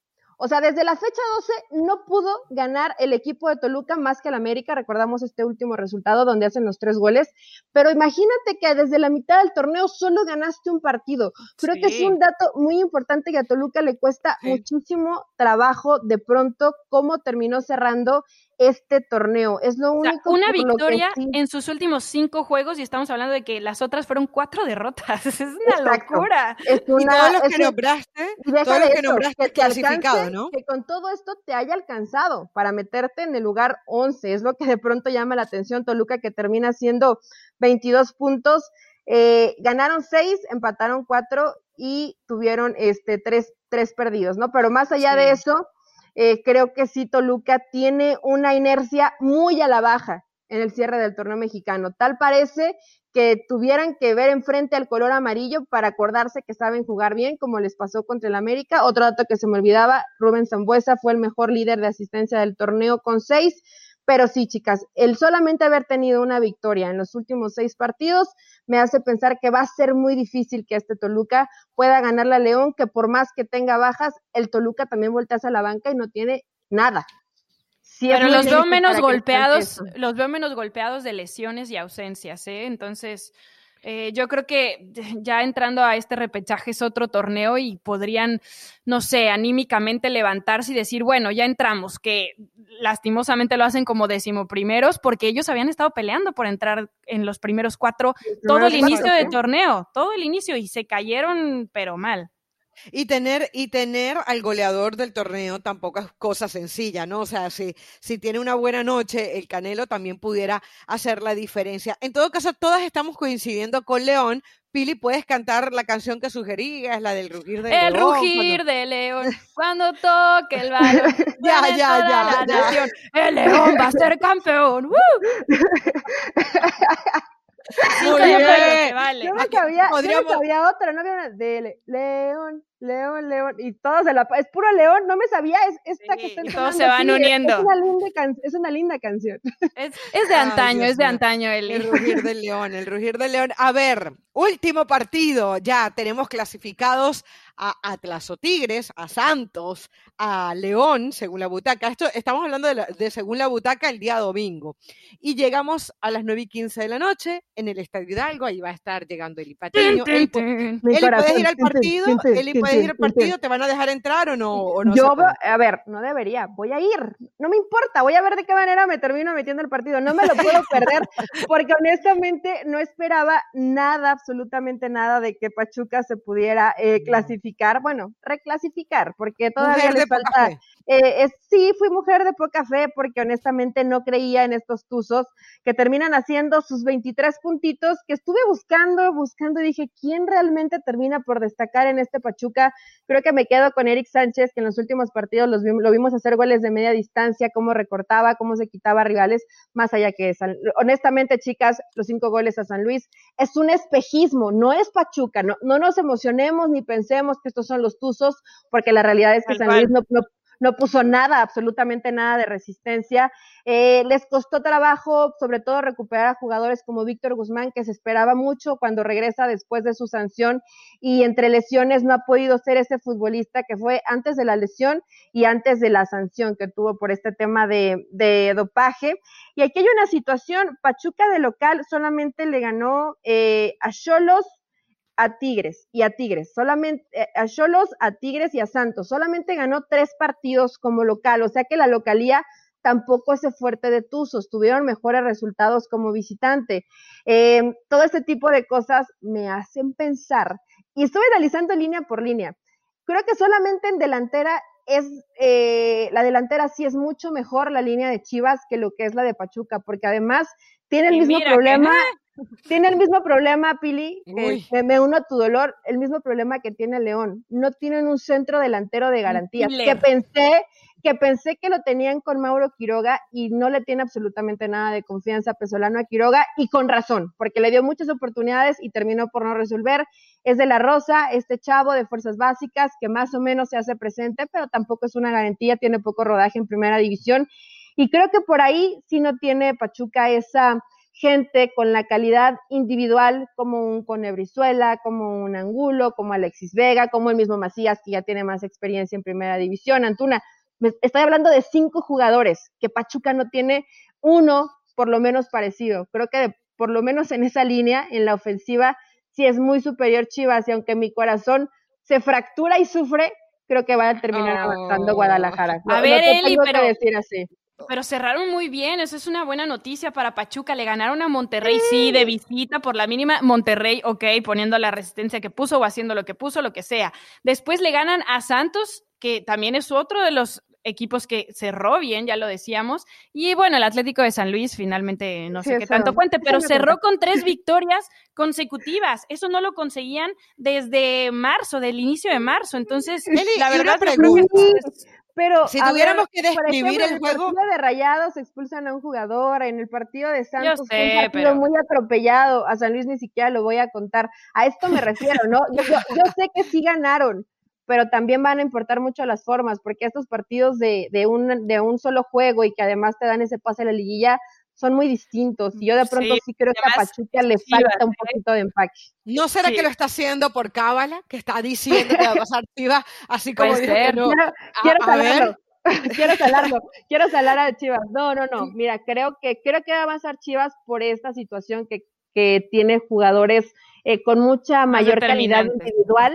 O sea, desde la fecha 12 no pudo ganar el equipo de Toluca más que el América. Recordamos este último resultado donde hacen los tres goles. Pero imagínate que desde la mitad del torneo solo ganaste un partido. Creo que es un dato muy importante que a Toluca le cuesta muchísimo trabajo de pronto cómo terminó cerrando este torneo. Es lo único. una victoria en sus últimos cinco juegos y estamos hablando de que las otras fueron cuatro derrotas. Es una locura. Es una, y todos los que nombraste, todos los que nombraste clasificado, ¿no? Que con todo esto te haya alcanzado para meterte en el lugar 11. Es lo que de pronto llama la atención Toluca, que termina siendo 22 puntos. Eh, ganaron seis, empataron cuatro y tuvieron este tres, tres perdidos, ¿no? Pero más allá de eso, eh, creo que sí Toluca tiene una inercia muy a la baja en el cierre del torneo mexicano. Tal parece que tuvieran que ver enfrente al color amarillo para acordarse que saben jugar bien, como les pasó contra el América. Otro dato que se me olvidaba, Rubén Zambuesa fue el mejor líder de asistencia del torneo con seis. Pero sí, chicas, el solamente haber tenido una victoria en los últimos seis partidos me hace pensar que va a ser muy difícil que este Toluca pueda ganar la León, que por más que tenga bajas, el Toluca también voltea a la banca y no tiene nada. Pero los veo menos golpeados, los veo menos golpeados de lesiones y ausencias, ¿eh? Entonces, eh, yo creo que ya entrando a este repechaje es otro torneo y podrían, no sé, anímicamente levantarse y decir, bueno, ya entramos, que lastimosamente lo hacen como decimoprimeros porque ellos habían estado peleando por entrar en los primeros cuatro todo el inicio del torneo, todo el inicio y se cayeron, pero mal. Y tener, y tener al goleador del torneo tampoco es cosa sencilla, ¿no? O sea, si, si tiene una buena noche, el Canelo también pudiera hacer la diferencia. En todo caso, todas estamos coincidiendo con León. Pili, puedes cantar la canción que sugerías, la del rugir de León. El rugir de León, cuando toque el balón. ya, ya, ya, El León va a ser campeón. Muy bien. Vale. No me cabía, Podríamos... no me sabía otra, no había una de León, León, León, y todo se la es puro León, no me sabía, es esta que está Todos se van uniendo. Es, una linda es, una linda canción. Es, es de antaño, es de antaño, Eli. El rugir del león, el rugir del león. A ver, último partido, ya tenemos clasificados a Atlas o Tigres, a Santos, a León, según la butaca. Esto estamos hablando de, según la butaca el día domingo. Y llegamos a las 9 y 15 de la noche en el Estadio Hidalgo. Ahí va a estar llegando Eli Patiño. Eli, ¿puedes ir al partido? Eli, ¿puedes ir al partido? ¿Te van a dejar entrar o no? O no Yo, a ver, no debería. Voy a ir. No me importa. Voy a ver de qué manera me termino metiendo el partido. No me lo puedo perder porque honestamente no esperaba nada, absolutamente nada de que Pachuca se pudiera eh, clasificar bueno, reclasificar, porque todavía les falta. Eh, sí, fui mujer de poca fe porque honestamente no creía en estos tuzos que terminan haciendo sus 23 puntitos que estuve buscando, buscando y dije, ¿quién realmente termina por destacar en este Pachuca? Creo que me quedo con Eric Sánchez, que en los últimos partidos los lo vimos hacer goles de media distancia, cómo recortaba, cómo se quitaba rivales, más allá que eso. Honestamente, chicas, los cinco goles a San Luis es un espejismo, no es Pachuca, no, no nos emocionemos ni pensemos que estos son los tuzos, porque la realidad es que San Luis no, no puso nada, absolutamente nada de resistencia. Eh, les costó trabajo, sobre todo, recuperar a jugadores como Víctor Guzmán, que se esperaba mucho cuando regresa después de su sanción y entre lesiones no ha podido ser ese futbolista que fue antes de la lesión y antes de la sanción que tuvo por este tema de, de dopaje. Y aquí hay una situación, Pachuca de local solamente le ganó eh, a Cholos, a Tigres y a Tigres, solamente eh, a Cholos, a Tigres y a Santos. Solamente ganó tres partidos como local, o sea que la localía tampoco es fuerte de Tuzos, tuvieron mejores resultados como visitante. Em, todo este tipo de cosas me hacen pensar, y estoy analizando línea por línea. Creo que solamente en delantera es, eh, la delantera sí es mucho mejor la línea de Chivas que lo que es la de Pachuca, porque además tiene el mismo problema. Tiene el mismo problema, Pili, eh, me uno a tu dolor, el mismo problema que tiene León. No tienen un centro delantero de garantías. Que pensé, que pensé que lo tenían con Mauro Quiroga y no le tiene absolutamente nada de confianza Pesolano a Quiroga y con razón, porque le dio muchas oportunidades y terminó por no resolver. Es de la Rosa, este chavo de fuerzas básicas que más o menos se hace presente, pero tampoco es una garantía, tiene poco rodaje en primera división. Y creo que por ahí sí no tiene Pachuca esa gente con la calidad individual como un Conebrizuela, como un Angulo, como Alexis Vega, como el mismo Macías, que ya tiene más experiencia en primera división. Antuna, estoy hablando de cinco jugadores que Pachuca no tiene uno por lo menos parecido. Creo que por lo menos en esa línea, en la ofensiva, sí es muy superior Chivas y aunque mi corazón se fractura y sufre, creo que va a terminar avanzando oh. Guadalajara. A ver, Eli, pero, decir así. Pero cerraron muy bien, eso es una buena noticia para Pachuca. Le ganaron a Monterrey, sí, de visita por la mínima. Monterrey, ok, poniendo la resistencia que puso o haciendo lo que puso, lo que sea. Después le ganan a Santos, que también es otro de los equipos que cerró bien, ya lo decíamos. Y bueno, el Atlético de San Luis finalmente no sé qué tanto cuente, pero cerró con tres victorias consecutivas. Eso no lo conseguían desde marzo, del inicio de marzo. Entonces, la verdad, pero si tuviéramos que describir el juego. En el partido de Rayados expulsan a un jugador, en el partido de Santos un partido muy atropellado, a San Luis ni siquiera lo voy a contar. A esto me refiero, ¿no? Yo, yo, sé que sí ganaron, pero también van a importar mucho las formas, porque estos partidos de, de, un, de un solo juego y que además te dan ese pase a la liguilla, son muy distintos. Y yo de pronto sí, creo que a Pachuca le falta un poquito de empaque. ¿No será que lo está haciendo por cábala? Que está diciendo que va a pasar Chivas, así como dijo que no. Quiero, salarlo. quiero salarlo, quiero salar a Chivas. No, no, no. Mira, creo que creo que va a avanzar Chivas por esta situación que, que tiene jugadores eh, con mucha mayor calidad individual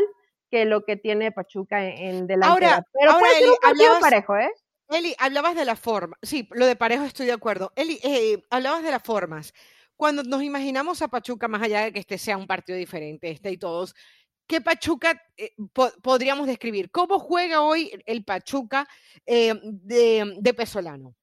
que lo que tiene Pachuca en, delantera. Ahora, Pero ahora, puede ser un partido parejo, ¿eh? Eli, hablabas de la forma. Sí, lo de parejo estoy de acuerdo. Eli, eh, hablabas de las formas. Cuando nos imaginamos a Pachuca, más allá de que este sea un partido diferente, este y todos, ¿qué Pachuca eh, podríamos describir? ¿Cómo juega hoy el Pachuca eh, de, de Pesolano?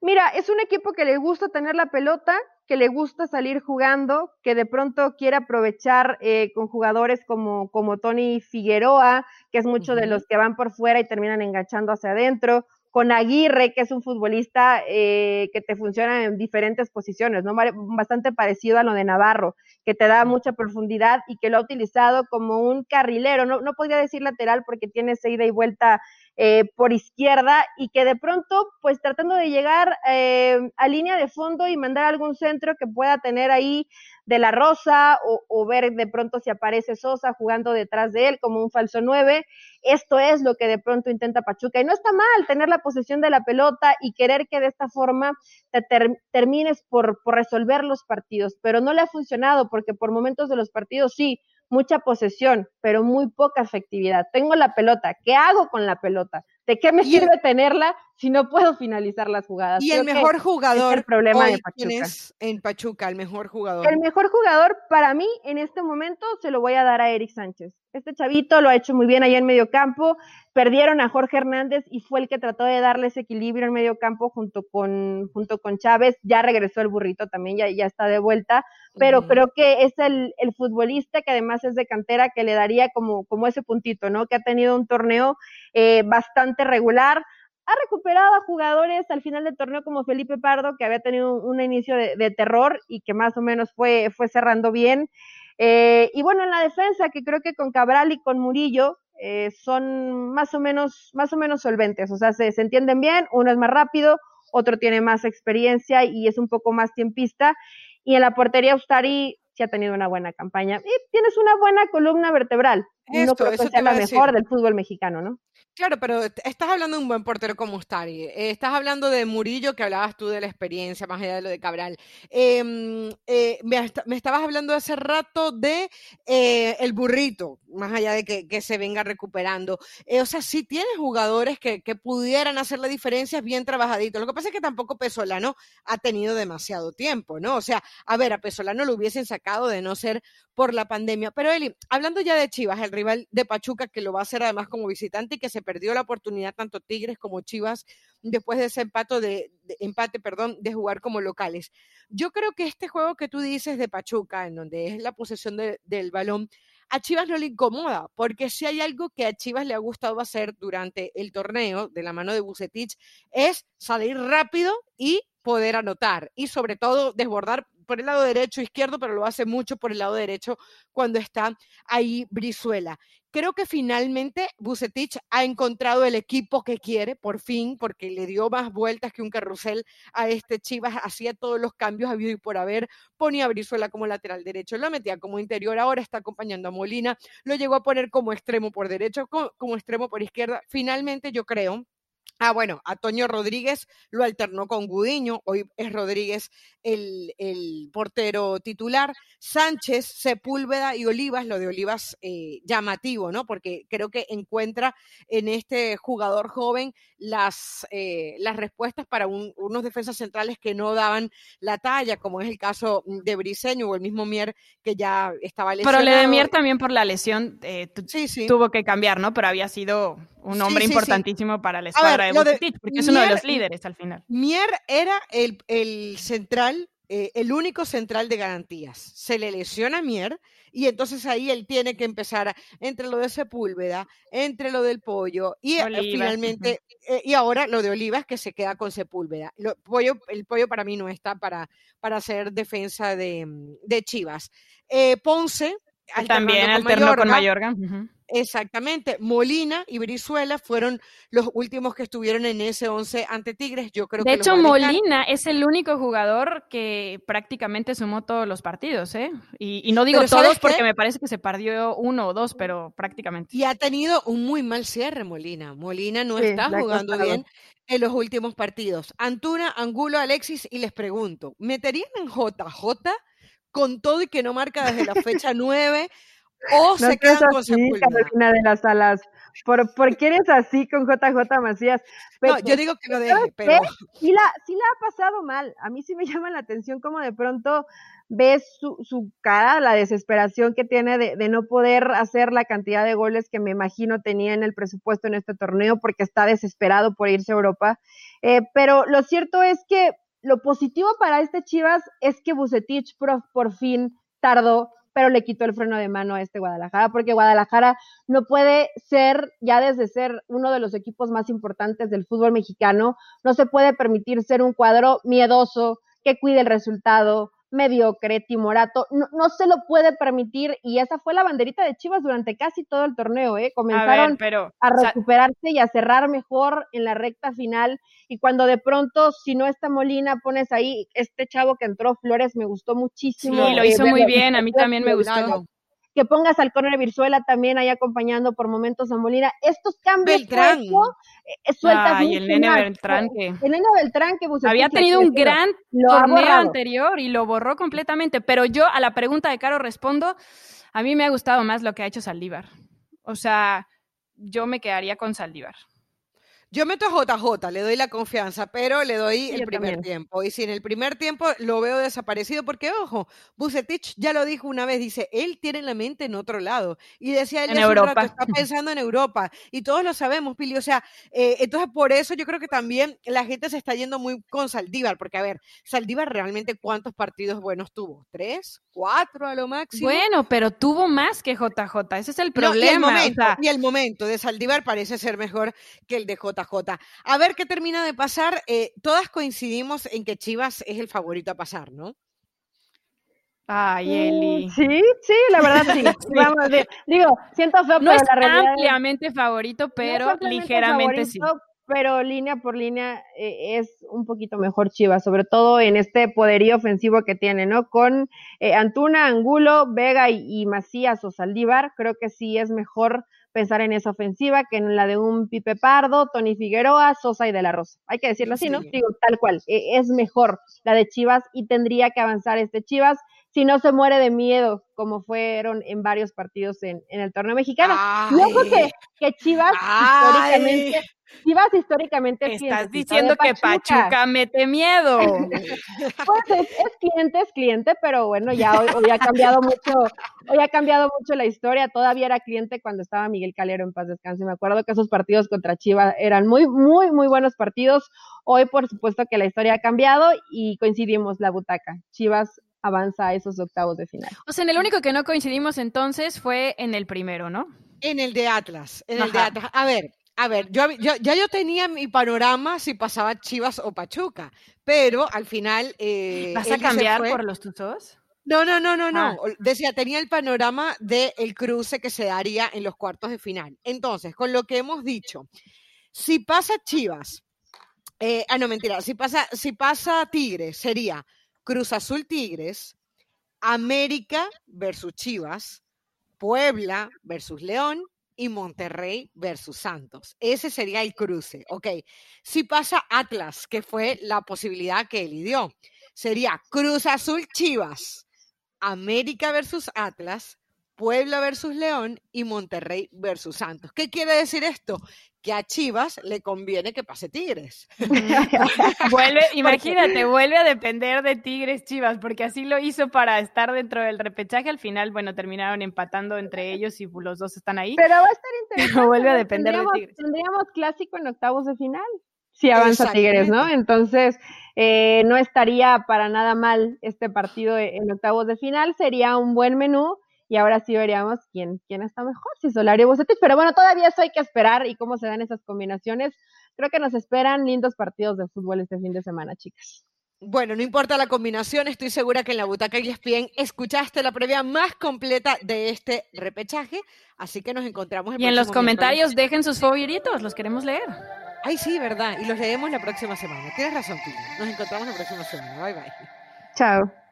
Mira, es un equipo que le gusta tener la pelota, que le gusta salir jugando, que de pronto quiere aprovechar eh, con jugadores como, como Tony Figueroa, que es mucho de los que van por fuera y terminan enganchando hacia adentro, con Aguirre, que es un futbolista eh, que te funciona en diferentes posiciones, ¿no? Bastante parecido a lo de Navarro, que te da mucha profundidad y que lo ha utilizado como un carrilero, no, no podría decir lateral porque tiene esa ida y vuelta eh, por izquierda y que de pronto, pues tratando de llegar eh, a línea de fondo y mandar algún centro que pueda tener ahí de la Rosa o, ver de pronto si aparece Sosa jugando detrás de él como un falso nueve. Esto es lo que de pronto intenta Pachuca. Y no está mal tener la posesión de la pelota y querer que de esta forma te termines por resolver los partidos, pero no le ha funcionado porque por momentos de los partidos sí, mucha posesión, pero muy poca efectividad. Tengo la pelota, ¿qué hago con la pelota? ¿De qué me sirve tenerla si no puedo finalizar las jugadas? Y el mejor jugador el problema de Pachuca. es en Pachuca, el mejor jugador. El mejor jugador para mí en este momento se lo voy a dar a Eric Sánchez. Este chavito lo ha hecho muy bien allá en medio campo. Perdieron a Jorge Hernández y fue el que trató de darle ese equilibrio en medio campo junto con, junto con Chávez. Ya regresó el burrito también, ya, ya está de vuelta. Pero creo que es el, el, futbolista que además es de cantera que le daría como, como ese puntito, ¿no? Que ha tenido un torneo eh, bastante regular. Ha recuperado a jugadores al final del torneo como Felipe Pardo, que había tenido un, inicio de, terror y que más o menos fue, fue cerrando bien. Eh, y bueno, en la defensa, que creo que con Cabral y con Murillo eh, son más o menos, más o menos solventes, o sea, se, se entienden bien, uno es más rápido, otro tiene más experiencia y es un poco más tiempista. Y en la portería Ustari sí ha tenido una buena campaña. Y tienes una buena columna vertebral. No creo que sea la mejor del fútbol mexicano, ¿no? Claro, pero estás hablando de un buen portero como Ustari. Eh, estás hablando de Murillo, que hablabas tú de la experiencia, más allá de lo de Cabral. Em, eh, me, estabas hablando hace rato de eh, el burrito, más allá de que, se venga recuperando. o sea, sí tienes jugadores que, que, pudieran hacer la diferencia bien trabajaditos. Lo que pasa es que tampoco Pesolano ha tenido demasiado tiempo, ¿no? O sea, a ver, a Pesolano lo hubiesen sacado de no ser por la pandemia. Pero Eli, hablando ya de Chivas, el rival de Pachuca, que lo va a hacer además como visitante y que se perdió la oportunidad tanto Tigres como Chivas después de ese empate de, empate, perdón, de jugar como locales. Yo creo que este juego que tú dices de Pachuca, en donde es la posesión del balón, a Chivas no le incomoda, porque si hay algo que a Chivas le ha gustado hacer durante el torneo de la mano de Bucetich es salir rápido y poder anotar y sobre todo desbordar por el lado derecho, izquierdo, pero lo hace mucho por el lado derecho cuando está ahí Brizuela. Creo que finalmente Bucetich ha encontrado el equipo que quiere, por fin, porque le dio más vueltas que un carrusel a este Chivas, hacía todos los cambios habido y por haber, ponía a Brizuela como lateral derecho, lo metía como interior, ahora está acompañando a Molina, lo llegó a poner como extremo por derecho, como extremo por izquierda. Finalmente yo creo Ah, bueno, a Toño Rodríguez lo alternó con Gudiño, hoy es Rodríguez el, portero titular. Sánchez, Sepúlveda y Olivas, lo de Olivas eh, llamativo, ¿no? Porque creo que encuentra en este jugador joven las, eh, las respuestas para unos defensas centrales que no daban la talla, como es el caso de Briseño o el mismo Mier que ya estaba lesionado. Pero le de Mier también por la lesión eh, tuvo que cambiar, ¿no? Pero había sido un hombre importantísimo para la escuadra de Bucetich, porque es uno de los líderes al final. Mier era el, central, eh, el único central de garantías. Se le lesiona a Mier y entonces ahí él tiene que empezar entre lo de Sepúlveda, entre lo del pollo y eh, finalmente, eh, y ahora lo de Olivas que se queda con Sepúlveda. pollo, el pollo para mí no está para, para hacer defensa de, de Chivas. Ponce. También alternó con Mayorga. Exactamente. Molina y Brizuela fueron los últimos que estuvieron en ese 11 ante Tigres. Yo creo de que hecho, Molina es el único jugador que prácticamente sumó todos los partidos, ¿eh? Y, no digo todos porque me parece que se perdió uno o dos, pero prácticamente. Y ha tenido un muy mal cierre, Molina. Molina no está jugando bien en los últimos partidos. Antuna, Angulo, Alexis, y les pregunto, ¿meterían en JJ con todo y que no marca desde la fecha 9? O se quedan con Carolina de las Alas. ¿Por, ¿Por, qué eres así con JJ Macías? no, yo digo que lo deje, pero... Sí la, sí la ha pasado mal. A mí sí me llama la atención como de pronto ves su, su cara, la desesperación que tiene de, de, no poder hacer la cantidad de goles que me imagino tenía en el presupuesto en este torneo porque está desesperado por irse a Europa. Eh, pero lo cierto es que lo positivo para este Chivas es que Bucetich por, por fin tardó pero le quitó el freno de mano a este Guadalajara, porque Guadalajara no puede ser, ya desde ser uno de los equipos más importantes del fútbol mexicano, no se puede permitir ser un cuadro miedoso, que cuide el resultado, mediocre, timorato, no, no, se lo puede permitir y esa fue la banderita de Chivas durante casi todo el torneo, ¿eh? Comenzaron a, recuperarse y a cerrar mejor en la recta final y cuando de pronto, si no está Molina, pones ahí este chavo que entró, Flores, me gustó muchísimo. Sí, lo hizo muy bien, a mí también me gustó que pongas al corner Virzuela también ahí acompañando por momentos a Molina. Estos cambios Beltrán. eh, sueltas y el nene Beltrán que el nene Beltrán que había tenido un gran torneo anterior y lo borró completamente, pero yo a la pregunta de Caro respondo, a mí me ha gustado más lo que ha hecho Saldívar. O sea, yo me quedaría con Saldívar. Yo meto a JJ, le doy la confianza, pero le doy el primer tiempo. Y si en el primer tiempo lo veo desaparecido, porque ojo, Bucetich ya lo dijo una vez, dice, él tiene la mente en otro lado. Y decía, él en Europa. está pensando en Europa. Y todos lo sabemos, Pili. O sea, eh, entonces por eso yo creo que también la gente se está yendo muy con Saldívar, porque a ver, Saldívar realmente cuántos partidos buenos tuvo? ¿Tres? ¿Cuatro a lo máximo? Bueno, pero tuvo más que JJ, ese es el problema. y, el momento, y el momento de Saldívar parece ser mejor que el de JJ. A ver qué termina de pasar. Eh, todas coincidimos en que Chivas es el favorito a pasar, ¿no? Ay, Eli. Sí, sí, la verdad sí. Vamos, digo, siento feo, no pero es la realidad ampliamente favorito, pero ligeramente sí. Pero línea por línea eh, es un poquito mejor Chivas, sobre todo en este poderío ofensivo que tiene, ¿no? Con eh, Antuna, Angulo, Vega y, y Macías o Saldívar, creo que sí es mejor pensar en esa ofensiva que en la de un Pipe Pardo, Tony Figueroa, Sosa y De La Rosa. Hay que decirlo así, ¿no? Digo, tal cual, e, es mejor la de Chivas y tendría que avanzar este Chivas si no se muere de miedo, como fueron en varios partidos en, en el torneo mexicano. Y ojo que, que Chivas históricamente Chivas históricamente Estás diciendo que Pachuca mete miedo. pues es, cliente, es cliente, pero bueno, ya hoy, ha cambiado mucho, hoy ha cambiado mucho la historia. Todavía era cliente cuando estaba Miguel Calero en paz descanse. Me acuerdo que esos partidos contra Chivas eran muy, muy, muy buenos partidos. Hoy, por supuesto, que la historia ha cambiado y coincidimos la butaca. Chivas avanza a esos octavos de final. O sea, en el único que no coincidimos entonces fue en el primero, ¿no? En el de Atlas, en el de Atlas. A ver, a ver, yo, ya yo tenía mi panorama si pasaba Chivas o Pachuca, pero al final... Eh, ¿Vas a cambiar por los tutos? No, no, no, no, no. Ah. Decía, tenía el panorama del el cruce que se daría en los cuartos de final. Entonces, con lo que hemos dicho, si pasa Chivas, eh, ah, no, mentira, si pasa, si pasa Tigres, sería Cruz Azul Tigres, América versus Chivas, Puebla versus León y Monterrey versus Santos. Ese sería el cruce, ¿ok? Si pasa Atlas, que fue la posibilidad que él dio, sería Cruz Azul Chivas, América versus Atlas, Puebla versus León y Monterrey versus Santos. ¿Qué quiere decir esto? Que a Chivas le conviene que pase Tigres. vuelve, imagínate, vuelve a depender de Tigres Chivas, porque así lo hizo para estar dentro del repechaje. Al final, bueno, terminaron empatando entre ellos y los dos están ahí. Pero va a estar interesante. vuelve a depender de Tigres. Tendríamos clásico en octavos de final si avanza Tigres, ¿no? Entonces, eh, no estaría para nada mal este partido en octavos de final, sería un buen menú y ahora sí veríamos quién, quién está mejor, si Solari o Bucetich, pero bueno, todavía eso hay que esperar y cómo se dan esas combinaciones. Creo que nos esperan lindos partidos de fútbol este fin de semana, chicas. Bueno, no importa la combinación, estoy segura que en la butaca y ESPN escuchaste la previa más completa de este repechaje, así que nos encontramos el Y en los comentarios dejen sus favoritos, los queremos leer. Ay, sí, verdad, y los leemos la próxima semana. Tienes razón, Pili. Nos encontramos la próxima semana. Bye, bye. Chao.